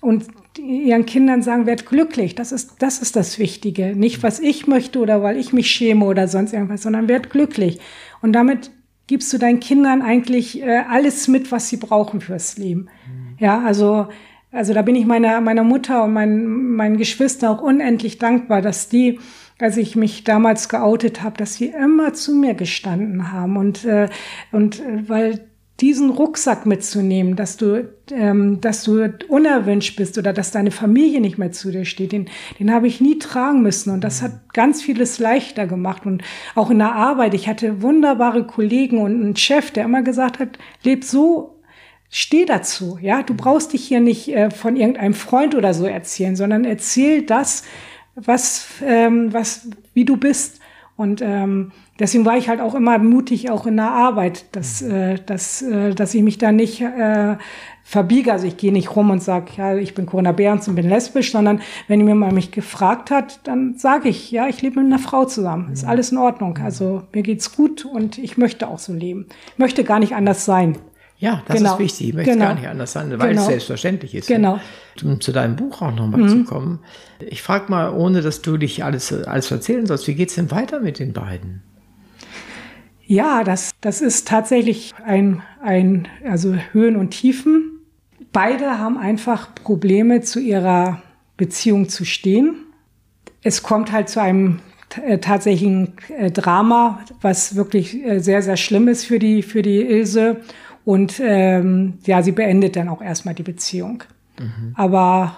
und ihren Kindern sagen, werd glücklich. Das ist, das ist das Wichtige. Nicht, was ich möchte oder weil ich mich schäme oder sonst irgendwas, sondern werd glücklich. Und damit gibst du deinen Kindern eigentlich äh, alles mit, was sie brauchen fürs Leben. Mhm. Ja, also, also da bin ich meiner, meiner Mutter und meinen, meinen Geschwistern auch unendlich dankbar, dass die, als ich mich damals geoutet habe, dass sie immer zu mir gestanden haben und, äh, und äh, weil diesen Rucksack mitzunehmen, dass du, ähm, dass du unerwünscht bist oder dass deine Familie nicht mehr zu dir steht, den, den habe ich nie tragen müssen. Und das hat ganz vieles leichter gemacht. Und auch in der Arbeit, ich hatte wunderbare Kollegen und einen Chef, der immer gesagt hat, leb so, steh dazu. Ja, du brauchst dich hier nicht äh, von irgendeinem Freund oder so erzählen, sondern erzähl das, was, ähm, was, wie du bist. Und ähm, deswegen war ich halt auch immer mutig, auch in der Arbeit, dass, mhm. äh, dass, äh, dass ich mich da nicht äh, verbiege. Also ich gehe nicht rum und sage, ja, ich bin Corinna Behrens und bin lesbisch, sondern wenn mir mal mich gefragt hat, dann sage ich, ja, ich lebe mit einer Frau zusammen. Ist mhm. alles in Ordnung. Mhm. Also mir geht's gut und ich möchte auch so leben. Ich möchte gar nicht anders sein. Ja, das genau. ist wichtig. Ich möchte genau. gar nicht anders sein, weil genau. es selbstverständlich ist. Genau. Um zu deinem Buch auch nochmal mhm. zu kommen. Ich frage mal, ohne dass du dich alles, alles erzählen sollst, wie geht's denn weiter mit den beiden? Ja, das, das ist tatsächlich ein, ein, also Höhen und Tiefen. Beide haben einfach Probleme zu ihrer Beziehung zu stehen. Es kommt halt zu einem äh, tatsächlichen äh, Drama, was wirklich äh, sehr, sehr schlimm ist für die, für die Ilse. Und ähm, ja, sie beendet dann auch erstmal die Beziehung. Mhm. Aber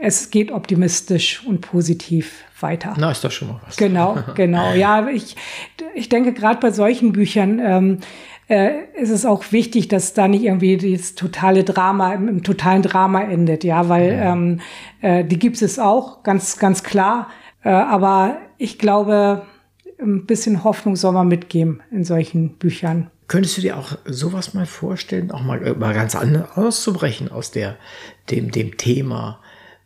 es geht optimistisch und positiv weiter. Na, ist doch schon mal was. Genau, genau. Ja, ich, ich denke, gerade bei solchen Büchern ähm, äh, ist es auch wichtig, dass da nicht irgendwie das totale Drama im, im totalen Drama endet, ja, weil ja. Ähm, äh, die gibt es auch, ganz, ganz klar. Äh, aber ich glaube, ein bisschen Hoffnung soll man mitgeben in solchen Büchern. Könntest du dir auch sowas mal vorstellen, auch mal, mal ganz anders auszubrechen aus der, dem, dem Thema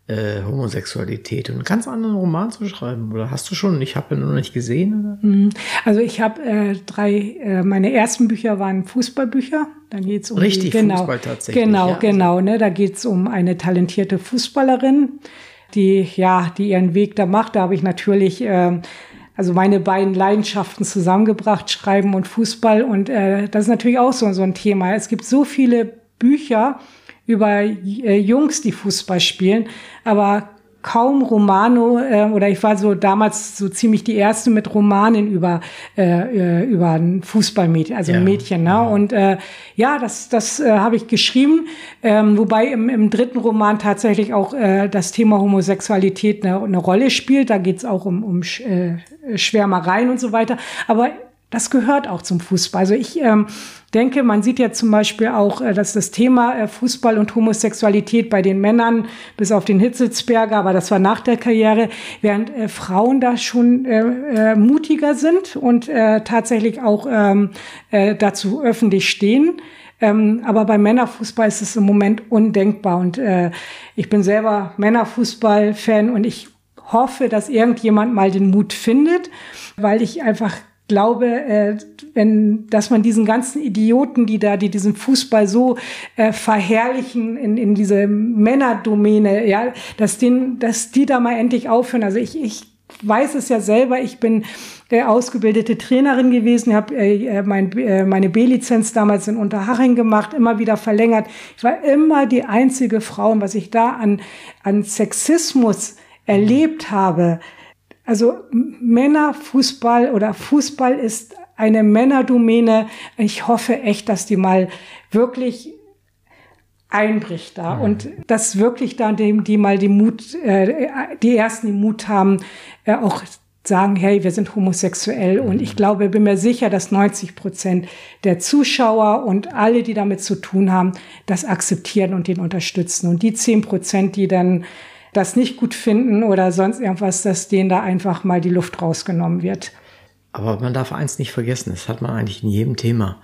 äh, Homosexualität und einen ganz anderen Roman zu schreiben? Oder hast du schon? Ich habe ihn noch nicht gesehen. Oder? Mhm. Also ich habe äh, drei, äh, meine ersten Bücher waren Fußballbücher. Dann geht's um Richtig, die, genau, Fußball tatsächlich. Genau, ja. genau. Ne, da geht's um eine talentierte Fußballerin, die ja, die ihren Weg da macht. Da habe ich natürlich äh, also meine beiden Leidenschaften zusammengebracht, Schreiben und Fußball. Und äh, das ist natürlich auch so, so ein Thema. Es gibt so viele Bücher über äh, Jungs, die Fußball spielen, aber kaum Romano äh, oder ich war so damals so ziemlich die erste mit Romanen über äh, äh über ein Fußballmädchen, also Ja. ein Mädchen, ne? Und äh, ja, das das äh, habe ich geschrieben, ähm, wobei im, im dritten Roman tatsächlich auch äh, das Thema Homosexualität eine, eine Rolle spielt. Da geht's auch um um Sch- äh, Schwärmereien und so weiter. Aber das gehört auch zum Fußball. Also ich ähm, denke, man sieht ja zum Beispiel auch, äh, dass das Thema äh, Fußball und Homosexualität bei den Männern, bis auf den Hitzelsberger, aber das war nach der Karriere, während äh, Frauen da schon äh, äh, mutiger sind und äh, tatsächlich auch ähm, äh, dazu öffentlich stehen. Ähm, aber beim Männerfußball ist es im Moment undenkbar. Und ich bin selber Männerfußball-Fan und ich hoffe, dass irgendjemand mal den Mut findet, weil ich einfach glaube, äh, wenn, dass man diesen ganzen Idioten, die da, die diesen Fußball so äh, verherrlichen in, in diese Männerdomäne, ja, dass den, dass die da mal endlich aufhören. Also ich, ich weiß es ja selber, ich bin äh, ausgebildete Trainerin gewesen, habe äh, mein, äh, meine B-Lizenz damals in Unterhaching gemacht, immer wieder verlängert. Ich war immer die einzige Frau, und was ich da an, an Sexismus erlebt habe. Also Männerfußball oder Fußball ist eine Männerdomäne. Ich hoffe echt, dass die mal wirklich einbricht da und dass wirklich da dem, die mal die Mut, äh, die ersten den Mut haben, äh, auch sagen, hey, wir sind homosexuell. Und ich glaube, bin mir sicher, dass 90 Prozent der Zuschauer und alle, die damit zu tun haben, das akzeptieren und den unterstützen. Und die 10 Prozent, die dann das nicht gut finden oder sonst irgendwas, dass denen da einfach mal die Luft rausgenommen wird. Aber man darf eins nicht vergessen, das hat man eigentlich in jedem Thema.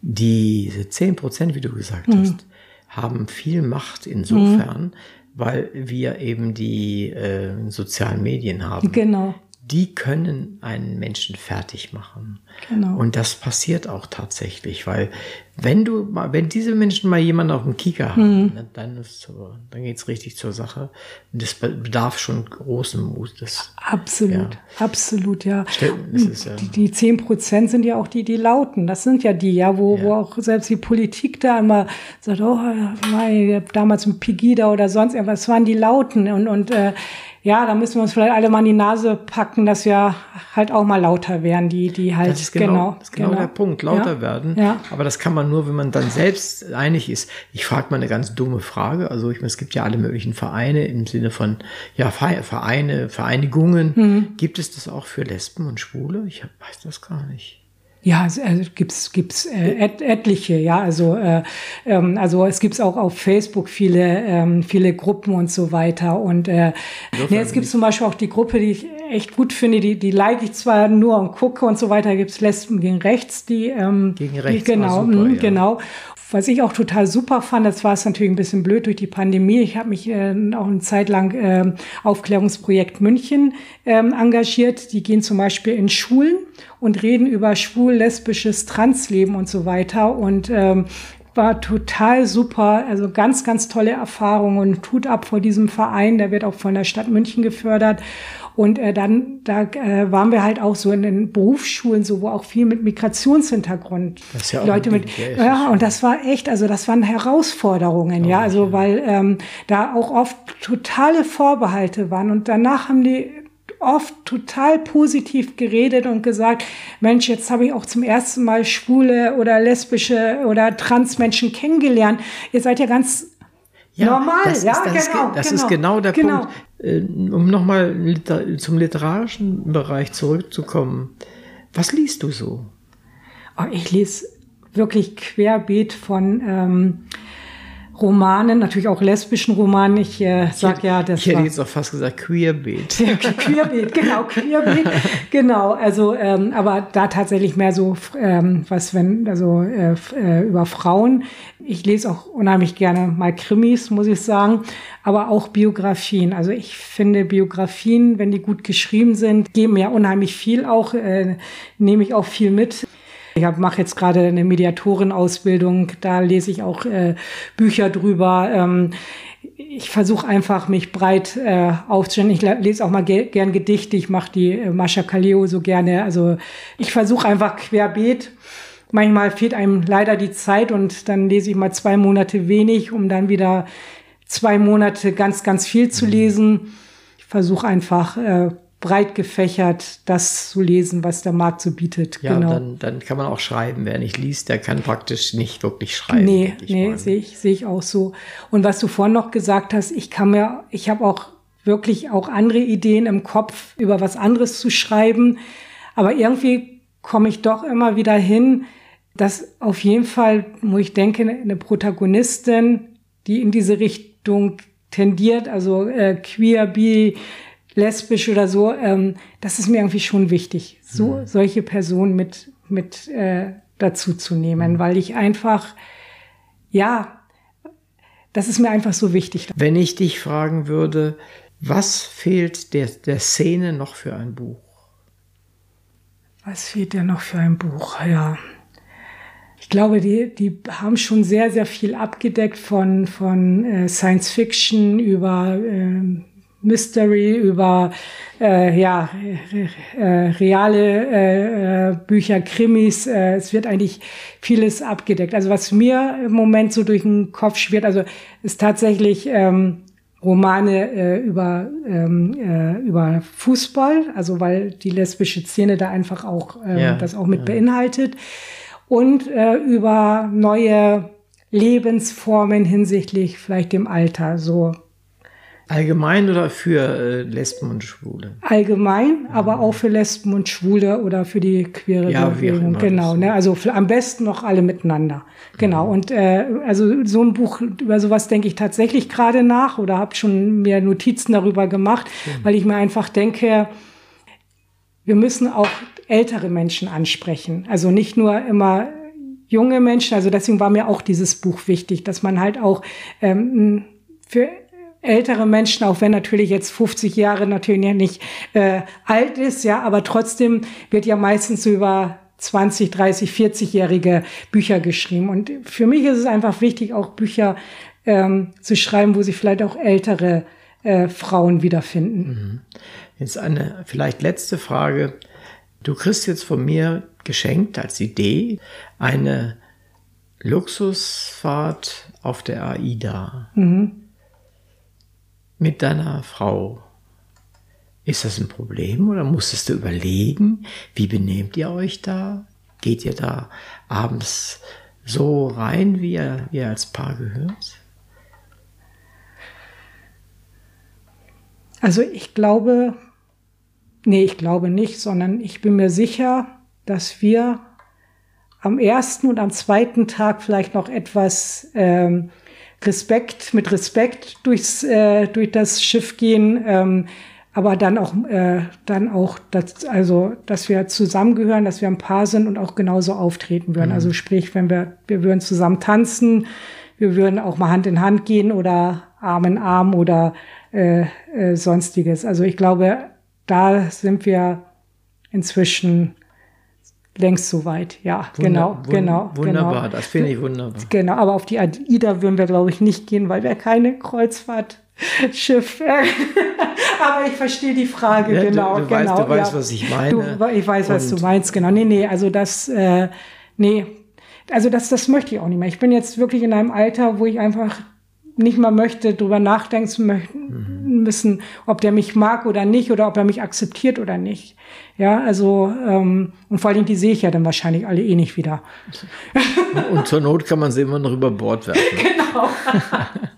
Diese 10 Prozent, wie du gesagt Mhm. hast, haben viel Macht insofern, weil wir eben die äh, sozialen Medien haben. Genau. Die können einen Menschen fertig machen. Genau. Und das passiert auch tatsächlich, weil wenn du mal, wenn diese Menschen mal jemanden auf dem Kieker haben, Mhm. dann ist dann geht's richtig zur Sache. Und das bedarf schon großen Mut. Das, Absolut, Ja. absolut, ja. Stell- das ist ja- die, die 10 Prozent sind ja auch die, die lauten. Das sind ja die, ja, wo, Ja. wo auch selbst die Politik da immer sagt, oh, mein, damals mit Pegida oder sonst irgendwas, das waren die Lauten. Und, und äh, ja, da müssen wir uns vielleicht alle mal in die Nase packen, dass wir halt auch mal lauter werden, die, die halt, Das ist genau, das ist genau, der Punkt, lauter ja. werden. Ja. Aber das kann man nur, wenn man dann selbst einig ist. Ich frage mal eine ganz dumme Frage. Also ich meine, es gibt ja alle möglichen Vereine im Sinne von ja Ve- Vereine, Vereinigungen. Mhm. Gibt es das auch für Lesben und Schwule? Ich weiß das gar nicht. Ja, es also gibt's gibt's äh, et, etliche, ja, also äh, ähm, also es gibt's auch auf Facebook viele ähm, viele Gruppen und so weiter und äh, nee, es gibt zum Beispiel auch die Gruppe, die ich echt gut finde, die die like ich zwar nur und gucke und so weiter, gibt's Lesben gegen Rechts, die ähm, Gegen Rechts, die, genau ah, super, mh, ja. genau. Was ich auch total super fand, das war es natürlich ein bisschen blöd durch die Pandemie. Ich habe mich äh, auch eine Zeit lang ähm, Aufklärungsprojekt München ähm, engagiert. Die gehen zum Beispiel in Schulen und reden über schwul, lesbisches Transleben und so weiter. Und ähm, war total super, also ganz, ganz tolle Erfahrung und tut ab vor diesem Verein, der wird auch von der Stadt München gefördert. Und äh, dann, da äh, waren wir halt auch so in den Berufsschulen, so wo auch viel mit Migrationshintergrund Das ist ja auch Leute ein mit, Ding, ja, und das war echt, also das waren Herausforderungen, ja, also weil ähm, da auch oft totale Vorbehalte waren und danach haben die oft total positiv geredet und gesagt, Mensch, jetzt habe ich auch zum ersten Mal schwule oder lesbische oder Transmenschen kennengelernt. Ihr seid ja ganz normal, das ja, ist, das genau, Ist, das genau, ist genau der genau. Punkt. Äh, Um nochmal liter zum literarischen Bereich zurückzukommen. Was liest du so? Oh, ich lese wirklich querbeet von, ähm, Romanen, natürlich auch lesbischen Romanen. Ich äh, sag ja, das Ich hätte war- jetzt auch fast gesagt Queerbeat. ja, Queerbeat, genau, Queerbeat, genau. Also, ähm, aber da tatsächlich mehr so, ähm, was wenn, also äh, äh, über Frauen. Ich lese auch unheimlich gerne mal Krimis, muss ich sagen, aber auch Biografien. Also ich finde Biografien, wenn die gut geschrieben sind, geben mir unheimlich viel auch, äh, nehme ich auch viel mit. Ich mache jetzt gerade eine Mediatorenausbildung, da lese ich auch äh, Bücher drüber. Ähm, ich versuche einfach, mich breit äh, aufzustellen. Ich le- lese auch mal ge gern Gedichte. Ich mache die äh, Mascha Kaleo so gerne. Also ich versuche einfach querbeet. Manchmal fehlt einem leider die Zeit und dann lese ich mal zwei Monate wenig, um dann wieder zwei Monate ganz, ganz viel zu lesen. Ich versuche einfach äh, breit gefächert das zu lesen, was der Markt so bietet. Ja, genau. dann, dann kann man auch schreiben. Wer nicht liest, der kann praktisch nicht wirklich schreiben. Nee, ich nee, sehe ich, sehe ich auch so. Und was du vorhin noch gesagt hast, ich kann mir, ich habe auch wirklich auch andere Ideen im Kopf, über was anderes zu schreiben. Aber irgendwie komme ich doch immer wieder hin, dass auf jeden Fall, wo ich denke, eine Protagonistin, die in diese Richtung tendiert, also äh, queer, bi, lesbisch oder so, ähm, das ist mir irgendwie schon wichtig, so solche Personen mit mit äh, dazu zu nehmen, weil ich einfach ja, das ist mir einfach so wichtig. Wenn ich dich fragen würde, was fehlt der, der Szene noch für ein Buch? Was fehlt denn noch für ein Buch? Ja. Ich glaube, die, die haben schon sehr, sehr viel abgedeckt von, von äh, Science Fiction über äh, Mystery, über äh, ja, äh, äh, reale äh, äh, Bücher, Krimis. Äh, es wird eigentlich vieles abgedeckt. Also was mir im Moment so durch den Kopf schwirrt, also ist tatsächlich ähm, Romane äh, über, ähm, äh, über Fußball, also weil die lesbische Szene da einfach auch ähm, Ja, das auch mit beinhaltet. Und äh, über neue Lebensformen hinsichtlich vielleicht dem Alter, so Allgemein oder für äh, Lesben und Schwule? allgemein, aber auch für Lesben und Schwule oder für die queere Ja, Bewegung. Genau, ne? Also für, am besten noch alle miteinander. Genau. Und äh, also so ein Buch über sowas denke ich tatsächlich gerade nach oder habe schon mir Notizen darüber gemacht, weil ich mir einfach denke, wir müssen auch ältere Menschen ansprechen. Also nicht nur immer junge Menschen. Also deswegen war mir auch dieses Buch wichtig, dass man halt auch ähm, für ältere Menschen, auch wenn natürlich jetzt 50 Jahre natürlich nicht äh, alt ist, ja, aber trotzdem wird ja meistens über 20, 30, 40-jährige Bücher geschrieben. Und für mich ist es einfach wichtig, auch Bücher ähm, zu schreiben, wo sich vielleicht auch ältere äh, Frauen wiederfinden. Jetzt eine vielleicht letzte Frage. Du kriegst jetzt von mir geschenkt als Idee eine Luxusfahrt auf der AIDA mit deiner Frau. Ist das ein Problem oder musstest du überlegen, wie benehmt ihr euch da? Geht ihr da abends so rein, wie ihr, wie ihr als Paar gehört? Also ich glaube, nee, ich glaube nicht, sondern ich bin mir sicher, dass wir am ersten und am zweiten Tag vielleicht noch etwas ähm, Respekt, mit Respekt durchs, äh, durch das Schiff gehen, ähm, aber dann auch, äh, dann auch, dass, also, dass wir zusammengehören, dass wir ein Paar sind und auch genauso auftreten würden. Also sprich, wenn wir, wir würden zusammen tanzen, wir würden auch mal Hand in Hand gehen oder Arm in Arm oder äh, äh, sonstiges. Also ich glaube, da sind wir inzwischen längst so weit. Ja, genau, Wunder- genau. Wunderbar, genau. das finde ich wunderbar. Genau, aber auf die AIDA würden wir, glaube ich, nicht gehen, weil wir keine Kreuzfahrtschiff. aber ich verstehe die Frage, Ja, du- genau. du weißt- genau, du weißt, was ich meine. Du, ich weiß, was Und- du meinst, genau. Nee, nee, also das, äh, nee, also das, das möchte ich auch nicht mehr. Ich bin jetzt wirklich in einem Alter, wo ich einfach nicht mal möchte, drüber nachdenken zu möchten, müssen, ob der mich mag oder nicht oder ob er mich akzeptiert oder nicht. Ja, also ähm, und vor allem die sehe ich ja dann wahrscheinlich alle eh nicht wieder. Und zur Not kann man sie immer noch über Bord werfen. Genau.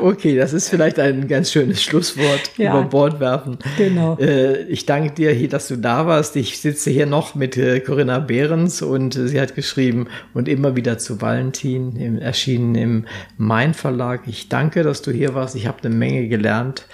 Okay, das ist vielleicht ein ganz schönes Schlusswort Ja. über Bord werfen. Genau. Äh, ich danke dir, dass du da warst. Ich sitze hier noch mit äh, Corinna Behrens und äh, sie hat geschrieben und immer wieder zu Valentin, erschienen im Mein Verlag. Ich danke, dass du hier warst. Ich habe eine Menge gelernt.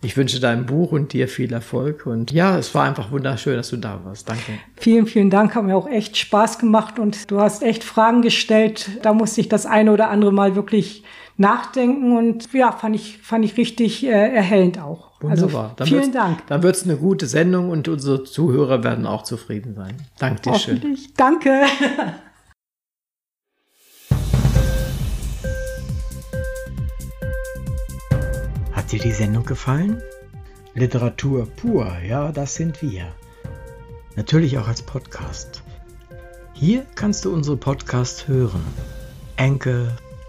Ich wünsche deinem Buch und dir viel Erfolg. Und ja, es war einfach wunderschön, dass du da warst. Danke. Vielen, vielen Dank. Hat mir auch echt Spaß gemacht und du hast echt Fragen gestellt. Da musste ich das eine oder andere Mal wirklich nachdenken und ja, fand ich, fand ich richtig äh, erhellend auch. Wunderbar. Also, vielen wird's- Dank. Dann wird es eine gute Sendung und unsere Zuhörer werden auch zufrieden sein. Danke dir schön. Hoffentlich. Danke. Hat dir die Sendung gefallen? Literatur pur, ja, das sind wir. Natürlich auch als Podcast. Hier kannst du unsere Podcasts hören. Anchor,